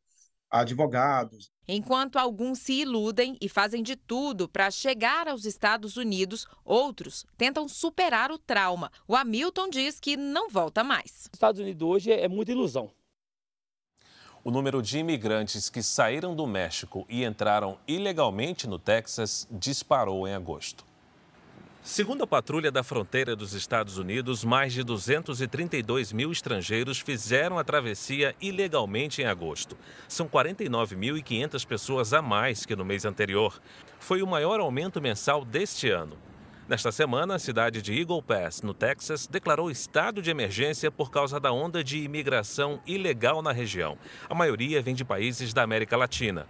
advogados. Enquanto alguns se iludem e fazem de tudo para chegar aos Estados Unidos, outros tentam superar o trauma. O Hamilton diz que não volta mais. Estados Unidos hoje é muita ilusão. O número de imigrantes que saíram do México e entraram ilegalmente no Texas disparou em agosto. Segundo a patrulha da fronteira dos Estados Unidos, mais de 232 mil estrangeiros fizeram a travessia ilegalmente em agosto. São 49.500 pessoas a mais que no mês anterior. Foi o maior aumento mensal deste ano. Nesta semana, a cidade de Eagle Pass, no Texas, declarou estado de emergência por causa da onda de imigração ilegal na região. A maioria vem de países da América Latina.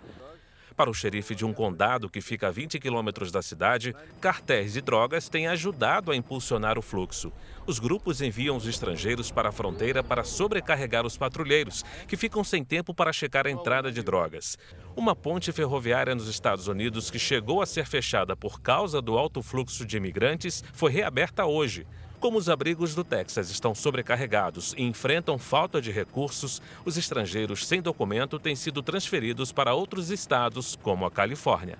Para o xerife de um condado que fica a 20 quilômetros da cidade, cartéis de drogas têm ajudado a impulsionar o fluxo. Os grupos enviam os estrangeiros para a fronteira para sobrecarregar os patrulheiros, que ficam sem tempo para checar a entrada de drogas. Uma ponte ferroviária nos Estados Unidos que chegou a ser fechada por causa do alto fluxo de imigrantes foi reaberta hoje. Como os abrigos do Texas estão sobrecarregados e enfrentam falta de recursos, os estrangeiros sem documento têm sido transferidos para outros estados, como a Califórnia.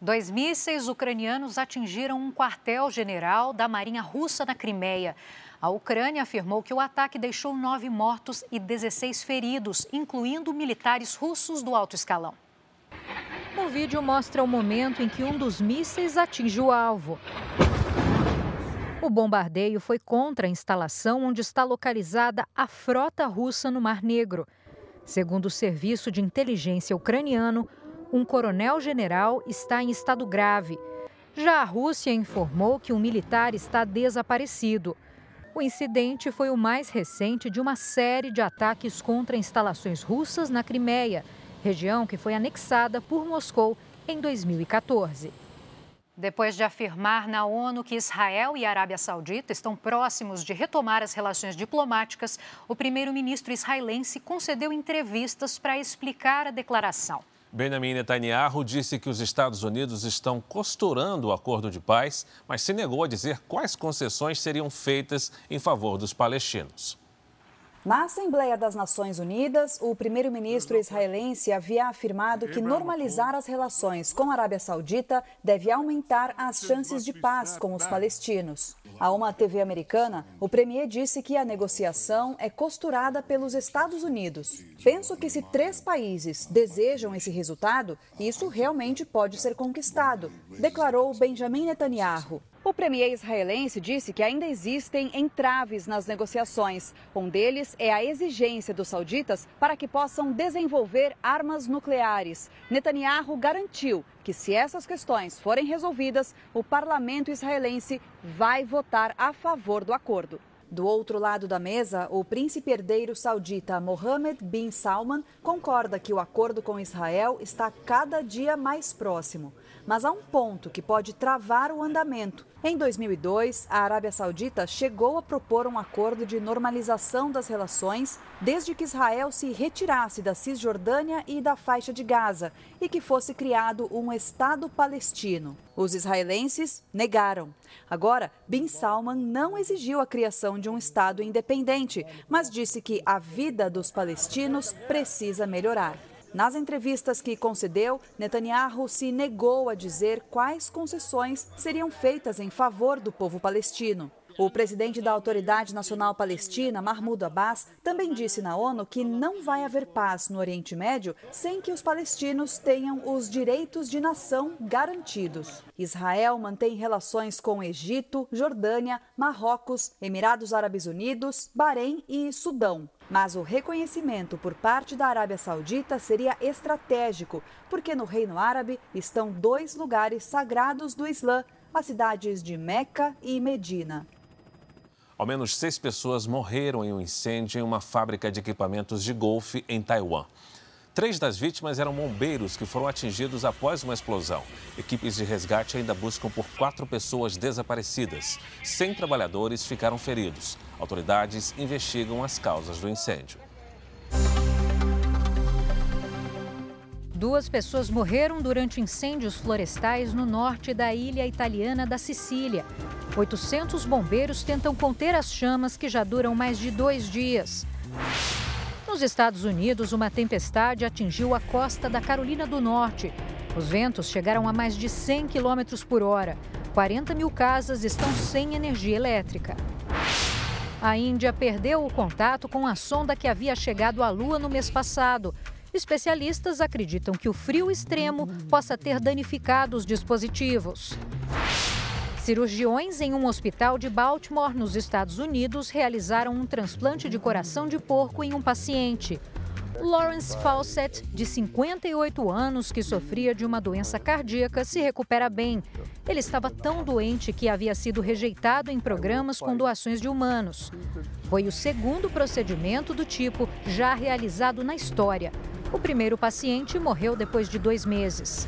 Dois mísseis ucranianos atingiram um quartel-general da Marinha Russa na Crimeia. A Ucrânia afirmou que o ataque deixou nove mortos e 16 feridos, incluindo militares russos do alto escalão. O vídeo mostra o momento em que um dos mísseis atinge o alvo. O bombardeio foi contra a instalação onde está localizada a frota russa no Mar Negro. Segundo o serviço de inteligência ucraniano, um coronel-general está em estado grave. Já a Rússia informou que um militar está desaparecido. O incidente foi o mais recente de uma série de ataques contra instalações russas na Crimeia, região que foi anexada por Moscou em 2014. Depois de afirmar na ONU que Israel e Arábia Saudita estão próximos de retomar as relações diplomáticas, o primeiro-ministro israelense concedeu entrevistas para explicar a declaração. Benjamin Netanyahu disse que os Estados Unidos estão costurando o acordo de paz, mas se negou a dizer quais concessões seriam feitas em favor dos palestinos. Na Assembleia das Nações Unidas, o primeiro-ministro israelense havia afirmado que normalizar as relações com a Arábia Saudita deve aumentar as chances de paz com os palestinos. A uma TV americana, o premier disse que a negociação é costurada pelos Estados Unidos. Penso que se três países desejam esse resultado, isso realmente pode ser conquistado, declarou Benjamin Netanyahu. O premier israelense disse que ainda existem entraves nas negociações. Um deles é a exigência dos sauditas para que possam desenvolver armas nucleares. Netanyahu garantiu que, se essas questões forem resolvidas, o parlamento israelense vai votar a favor do acordo. Do outro lado da mesa, o príncipe herdeiro saudita Mohammed bin Salman concorda que o acordo com Israel está cada dia mais próximo. Mas há um ponto que pode travar o andamento. Em 2002, a Arábia Saudita chegou a propor um acordo de normalização das relações desde que Israel se retirasse da Cisjordânia e da faixa de Gaza e que fosse criado um Estado palestino. Os israelenses negaram. Agora, Bin Salman não exigiu a criação de um Estado independente, mas disse que a vida dos palestinos precisa melhorar. Nas entrevistas que concedeu, Netanyahu se negou a dizer quais concessões seriam feitas em favor do povo palestino. O presidente da Autoridade Nacional Palestina, Mahmoud Abbas, também disse na ONU que não vai haver paz no Oriente Médio sem que os palestinos tenham os direitos de nação garantidos. Israel mantém relações com Egito, Jordânia, Marrocos, Emirados Árabes Unidos, Bahrein e Sudão. Mas o reconhecimento por parte da Arábia Saudita seria estratégico, porque no Reino Árabe estão dois lugares sagrados do Islã, as cidades de Meca e Medina. Ao menos seis pessoas morreram em um incêndio em uma fábrica de equipamentos de golfe em Taiwan. Três das vítimas eram bombeiros que foram atingidos após uma explosão. Equipes de resgate ainda buscam por quatro pessoas desaparecidas. Cem trabalhadores ficaram feridos. Autoridades investigam as causas do incêndio. Duas pessoas morreram durante incêndios florestais no norte da ilha italiana da Sicília. 800 bombeiros tentam conter as chamas que já duram mais de dois dias. No Nos Estados Unidos, uma tempestade atingiu a costa da Carolina do Norte. Os ventos chegaram a mais de 100 km por hora. 40 mil casas estão sem energia elétrica. A Índia perdeu o contato com a sonda que havia chegado à Lua no mês passado. Especialistas acreditam que o frio extremo possa ter danificado os dispositivos. Cirurgiões em um hospital de Baltimore, nos Estados Unidos, realizaram um transplante de coração de porco em um paciente. Lawrence Fawcett, de 58 anos, que sofria de uma doença cardíaca, se recupera bem. Ele estava tão doente que havia sido rejeitado em programas com doações de humanos. Foi o segundo procedimento do tipo já realizado na história. O primeiro paciente morreu depois de dois meses.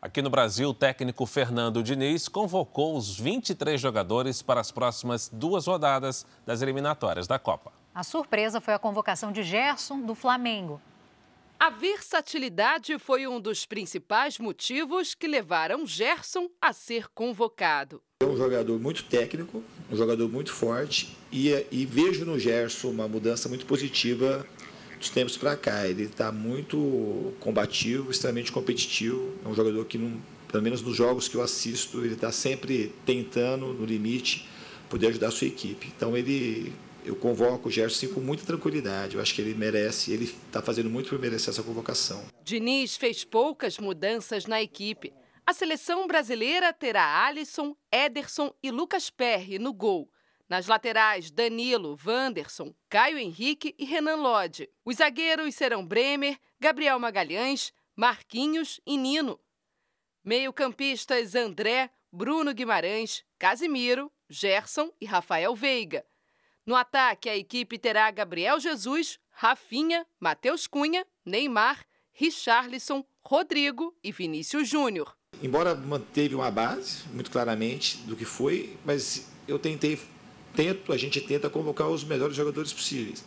Aqui no Brasil, o técnico Fernando Diniz convocou os 23 jogadores para as próximas duas rodadas das eliminatórias da Copa. A surpresa foi a convocação de Gerson, do Flamengo. A versatilidade foi um dos principais motivos que levaram Gerson a ser convocado. É um jogador muito técnico, um jogador muito forte e, e vejo no Gerson uma mudança muito positiva dos tempos para cá. Ele está muito combativo, extremamente competitivo. É um jogador que, não, pelo menos nos jogos que eu assisto, ele está sempre tentando, no limite, poder ajudar a sua equipe. Então ele, eu convoco o Gerson com muita tranquilidade. Eu acho que ele merece, ele está fazendo muito para merecer essa convocação. Diniz fez poucas mudanças na equipe. A seleção brasileira terá Alisson, Ederson e Lucas Perry no gol. Nas laterais, Danilo, Wanderson, Caio Henrique e Renan Lodge. Os zagueiros serão Bremer, Gabriel Magalhães, Marquinhos e Nino. Meio-campistas André, Bruno Guimarães, Casimiro, Gerson e Rafael Veiga. No ataque, a equipe terá Gabriel Jesus, Rafinha, Matheus Cunha, Neymar, Richarlison, Rodrigo e Vinícius Júnior. Embora manteve uma base, muito claramente, do que foi, mas eu tentei tento, a gente tenta convocar os melhores jogadores possíveis.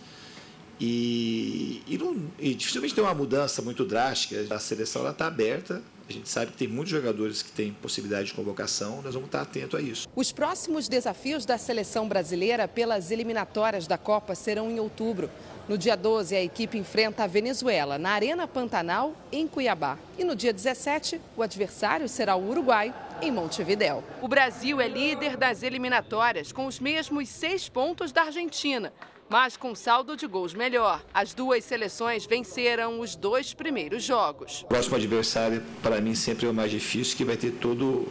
E, e, não, e dificilmente tem uma mudança muito drástica. A seleção está aberta. A gente sabe que tem muitos jogadores que têm possibilidade de convocação. Nós vamos estar atentos a isso. Os próximos desafios da seleção brasileira pelas eliminatórias da Copa serão em outubro. No dia 12, a equipe enfrenta a Venezuela na Arena Pantanal, em Cuiabá. E no dia 17, o adversário será o Uruguai, em Montevidéu. O Brasil é líder das eliminatórias, com os mesmos seis pontos da Argentina, mas com saldo de gols melhor. As duas seleções venceram os dois primeiros jogos. O próximo adversário, para mim, sempre é o mais difícil, que vai ter todo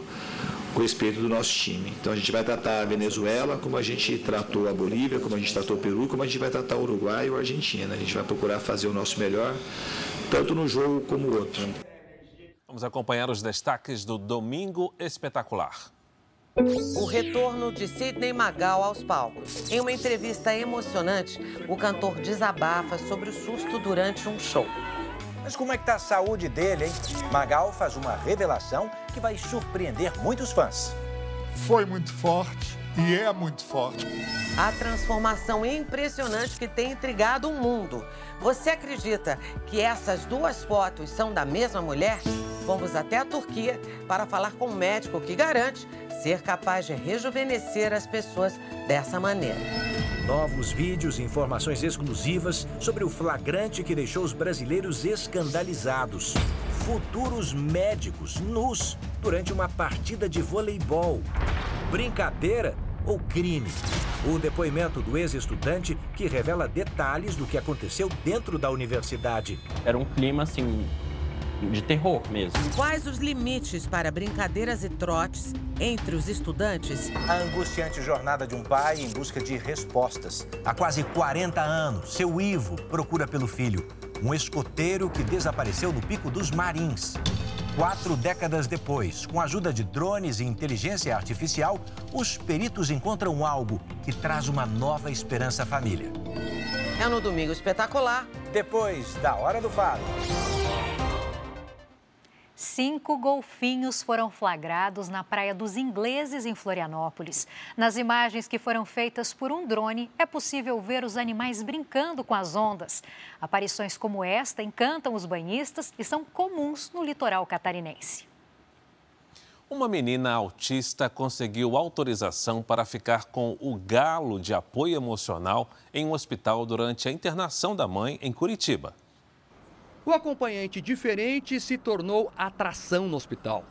o respeito do nosso time. Então a gente vai tratar a Venezuela como a gente tratou a Bolívia, como a gente tratou o Peru, como a gente vai tratar o Uruguai ou a Argentina. A gente vai procurar fazer o nosso melhor, tanto no jogo como no outro. Vamos acompanhar os destaques do Domingo Espetacular. O retorno de Sidney Magal aos palcos. Em uma entrevista emocionante, o cantor desabafa sobre o susto durante um show. Mas como é que tá a saúde dele, hein? Magal faz uma revelação que vai surpreender muitos fãs. Foi muito forte e é muito forte. A transformação impressionante que tem intrigado o mundo. Você acredita que essas duas fotos são da mesma mulher? Fomos até a Turquia para falar com um médico que garante ser capaz de rejuvenescer as pessoas dessa maneira. Novos vídeos e informações exclusivas sobre o flagrante que deixou os brasileiros escandalizados. Futuros médicos nus durante uma partida de voleibol. Brincadeira ou crime? O depoimento do ex-estudante que revela detalhes do que aconteceu dentro da universidade. Era um clima assim de terror mesmo. Quais os limites para brincadeiras e trotes entre os estudantes? A angustiante jornada de um pai em busca de respostas. Há quase 40 anos, seu Ivo procura pelo filho, um escoteiro que desapareceu no Pico dos Marins. Quatro décadas depois, com a ajuda de drones e inteligência artificial, os peritos encontram algo que traz uma nova esperança à família. É no Domingo Espetacular. Depois da Hora do Faro. Cinco golfinhos foram flagrados na Praia dos Ingleses, em Florianópolis. Nas imagens que foram feitas por um drone, é possível ver os animais brincando com as ondas. Aparições como esta encantam os banhistas e são comuns no litoral catarinense. Uma menina autista conseguiu autorização para ficar com o galo de apoio emocional em um hospital durante a internação da mãe em Curitiba. O acompanhante diferente se tornou atração no hospital.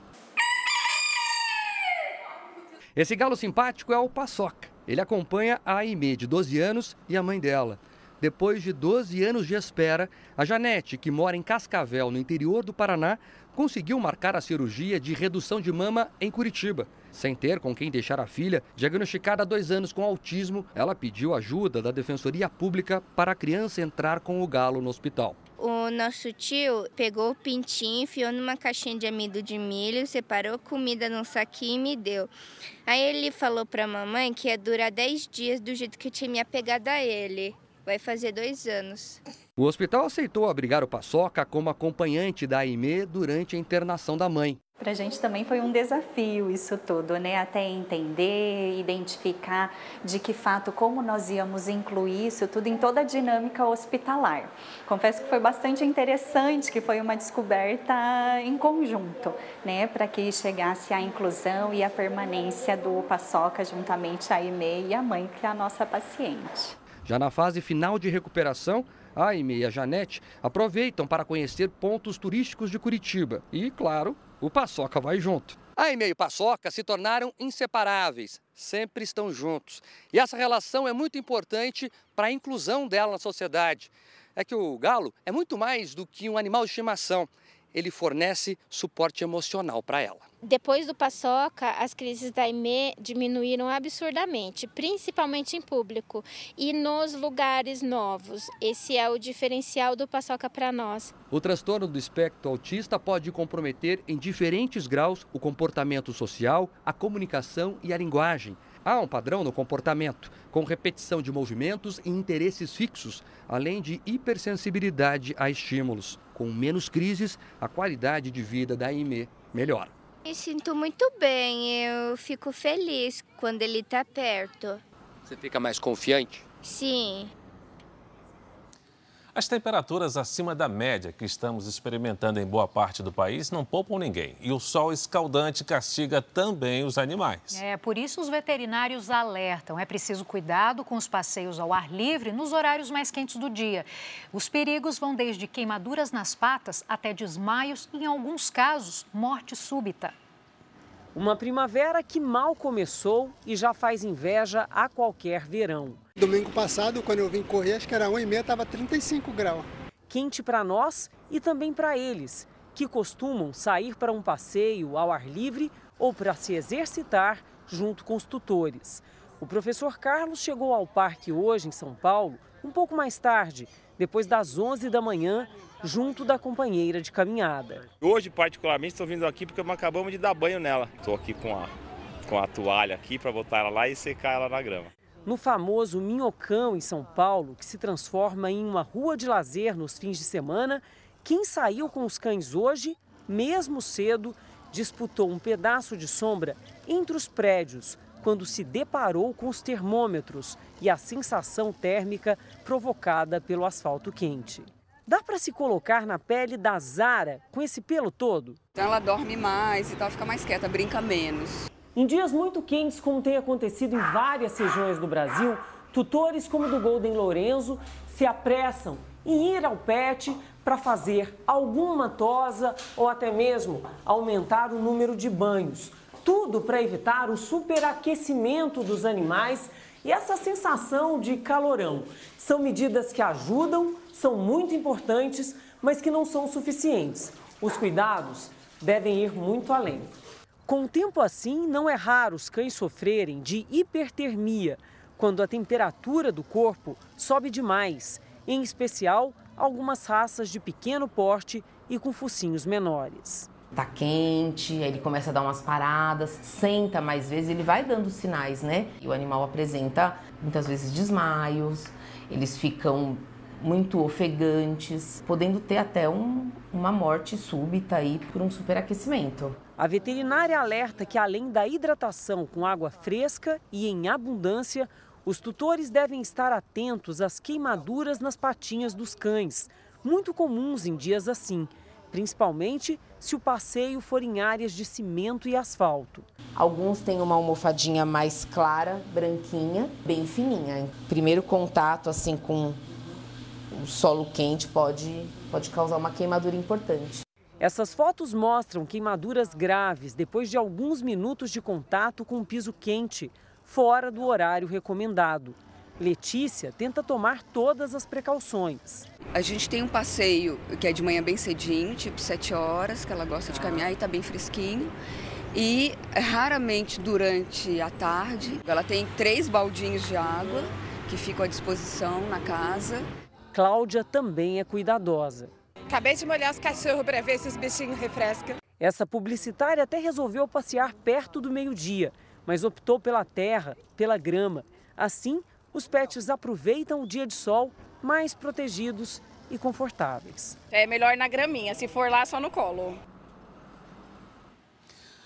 Esse galo simpático é o Paçoca. Ele acompanha a Aimee, de 12 anos, e a mãe dela. Depois de 12 anos de espera, a Janete, que mora em Cascavel, no interior do Paraná, conseguiu marcar a cirurgia de redução de mama em Curitiba. Sem ter com quem deixar a filha, diagnosticada há dois anos com autismo, ela pediu ajuda da Defensoria Pública para a criança entrar com o galo no hospital. O nosso tio pegou o pintinho, enfiou numa caixinha de amido de milho, separou comida num saquinho e me deu. Aí ele falou para a mamãe que ia durar 10 dias do jeito que eu tinha me apegado a ele. Vai fazer dois anos. O hospital aceitou abrigar o Paçoca como acompanhante da Aimee durante a internação da mãe. Para a gente também foi um desafio isso tudo, né? Até entender, identificar de que fato como nós íamos incluir isso tudo em toda a dinâmica hospitalar. Confesso que foi bastante interessante, que foi uma descoberta em conjunto, né? Para que chegasse a inclusão e a permanência do Paçoca juntamente a Ime e a mãe, que é a nossa paciente. Já na fase final de recuperação, a Aime e a Janete aproveitam para conhecer pontos turísticos de Curitiba e, claro, o Paçoca vai junto. A e o Paçoca se tornaram inseparáveis, sempre estão juntos. E essa relação é muito importante para a inclusão dela na sociedade. É que o galo é muito mais do que um animal de estimação ele fornece suporte emocional para ela. Depois do Paçoca, as crises da IME diminuíram absurdamente, principalmente em público e nos lugares novos. Esse é o diferencial do Paçoca para nós. O transtorno do espectro autista pode comprometer em diferentes graus o comportamento social, a comunicação e a linguagem. Há um padrão no comportamento, com repetição de movimentos e interesses fixos, além de hipersensibilidade a estímulos. Com menos crises, a qualidade de vida da IME melhora. Me sinto muito bem, eu fico feliz quando ele está perto. Você fica mais confiante? Sim. As temperaturas acima da média que estamos experimentando em boa parte do país não poupam ninguém. E o sol escaldante castiga também os animais. É, por isso os veterinários alertam. É preciso cuidado com os passeios ao ar livre nos horários mais quentes do dia. Os perigos vão desde queimaduras nas patas até desmaios e, em alguns casos, morte súbita. Uma primavera que mal começou e já faz inveja a qualquer verão. Domingo passado, quando eu vim correr, acho que era 1,5, estava 35 graus. Quente para nós e também para eles, que costumam sair para um passeio ao ar livre ou para se exercitar junto com os tutores. O professor Carlos chegou ao parque hoje em São Paulo um pouco mais tarde, depois das 11 da manhã junto da companheira de caminhada. Hoje, particularmente, estou vindo aqui porque acabamos de dar banho nela. Estou aqui com a, com a toalha aqui para botar ela lá e secar ela na grama. No famoso Minhocão, em São Paulo, que se transforma em uma rua de lazer nos fins de semana, quem saiu com os cães hoje, mesmo cedo, disputou um pedaço de sombra entre os prédios quando se deparou com os termômetros e a sensação térmica provocada pelo asfalto quente. Dá para se colocar na pele da Zara com esse pelo todo? Então ela dorme mais e tal, fica mais quieta, brinca menos. Em dias muito quentes, como tem acontecido em várias regiões do Brasil, tutores como o do Golden Lorenzo se apressam em ir ao pet para fazer alguma tosa ou até mesmo aumentar o número de banhos. Tudo para evitar o superaquecimento dos animais e essa sensação de calorão. São medidas que ajudam são muito importantes, mas que não são suficientes. Os cuidados devem ir muito além. Com o tempo assim, não é raro os cães sofrerem de hipertermia, quando a temperatura do corpo sobe demais, em especial algumas raças de pequeno porte e com focinhos menores. Tá quente, aí ele começa a dar umas paradas, senta mais vezes, ele vai dando sinais, né? E o animal apresenta muitas vezes desmaios, eles ficam muito ofegantes, podendo ter até um, uma morte súbita aí por um superaquecimento. A veterinária alerta que além da hidratação com água fresca e em abundância, os tutores devem estar atentos às queimaduras nas patinhas dos cães, muito comuns em dias assim. Principalmente se o passeio for em áreas de cimento e asfalto. Alguns têm uma almofadinha mais clara, branquinha, bem fininha. Primeiro contato assim com o solo quente pode, pode causar uma queimadura importante. Essas fotos mostram queimaduras graves depois de alguns minutos de contato com o piso quente, fora do horário recomendado. Letícia tenta tomar todas as precauções. A gente tem um passeio que é de manhã bem cedinho, tipo 7 horas, que ela gosta de caminhar e está bem fresquinho. E raramente durante a tarde. Ela tem três baldinhos de água que ficam à disposição na casa. Cláudia também é cuidadosa. Acabei de molhar os cachorros para ver se os bichinhos refrescam. Essa publicitária até resolveu passear perto do meio-dia, mas optou pela terra, pela grama. Assim, os pets aproveitam o dia de sol mais protegidos e confortáveis. É melhor na graminha, se for lá só no colo.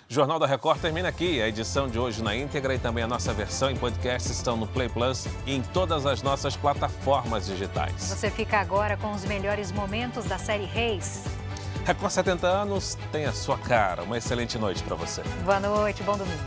Jornal da Record termina aqui. A edição de hoje na íntegra e também a nossa versão em podcast estão no Play Plus e em todas as nossas plataformas digitais. Você fica agora com os melhores momentos da série Reis. Record 70 anos tem a sua cara. Uma excelente noite para você. Boa noite, bom domingo.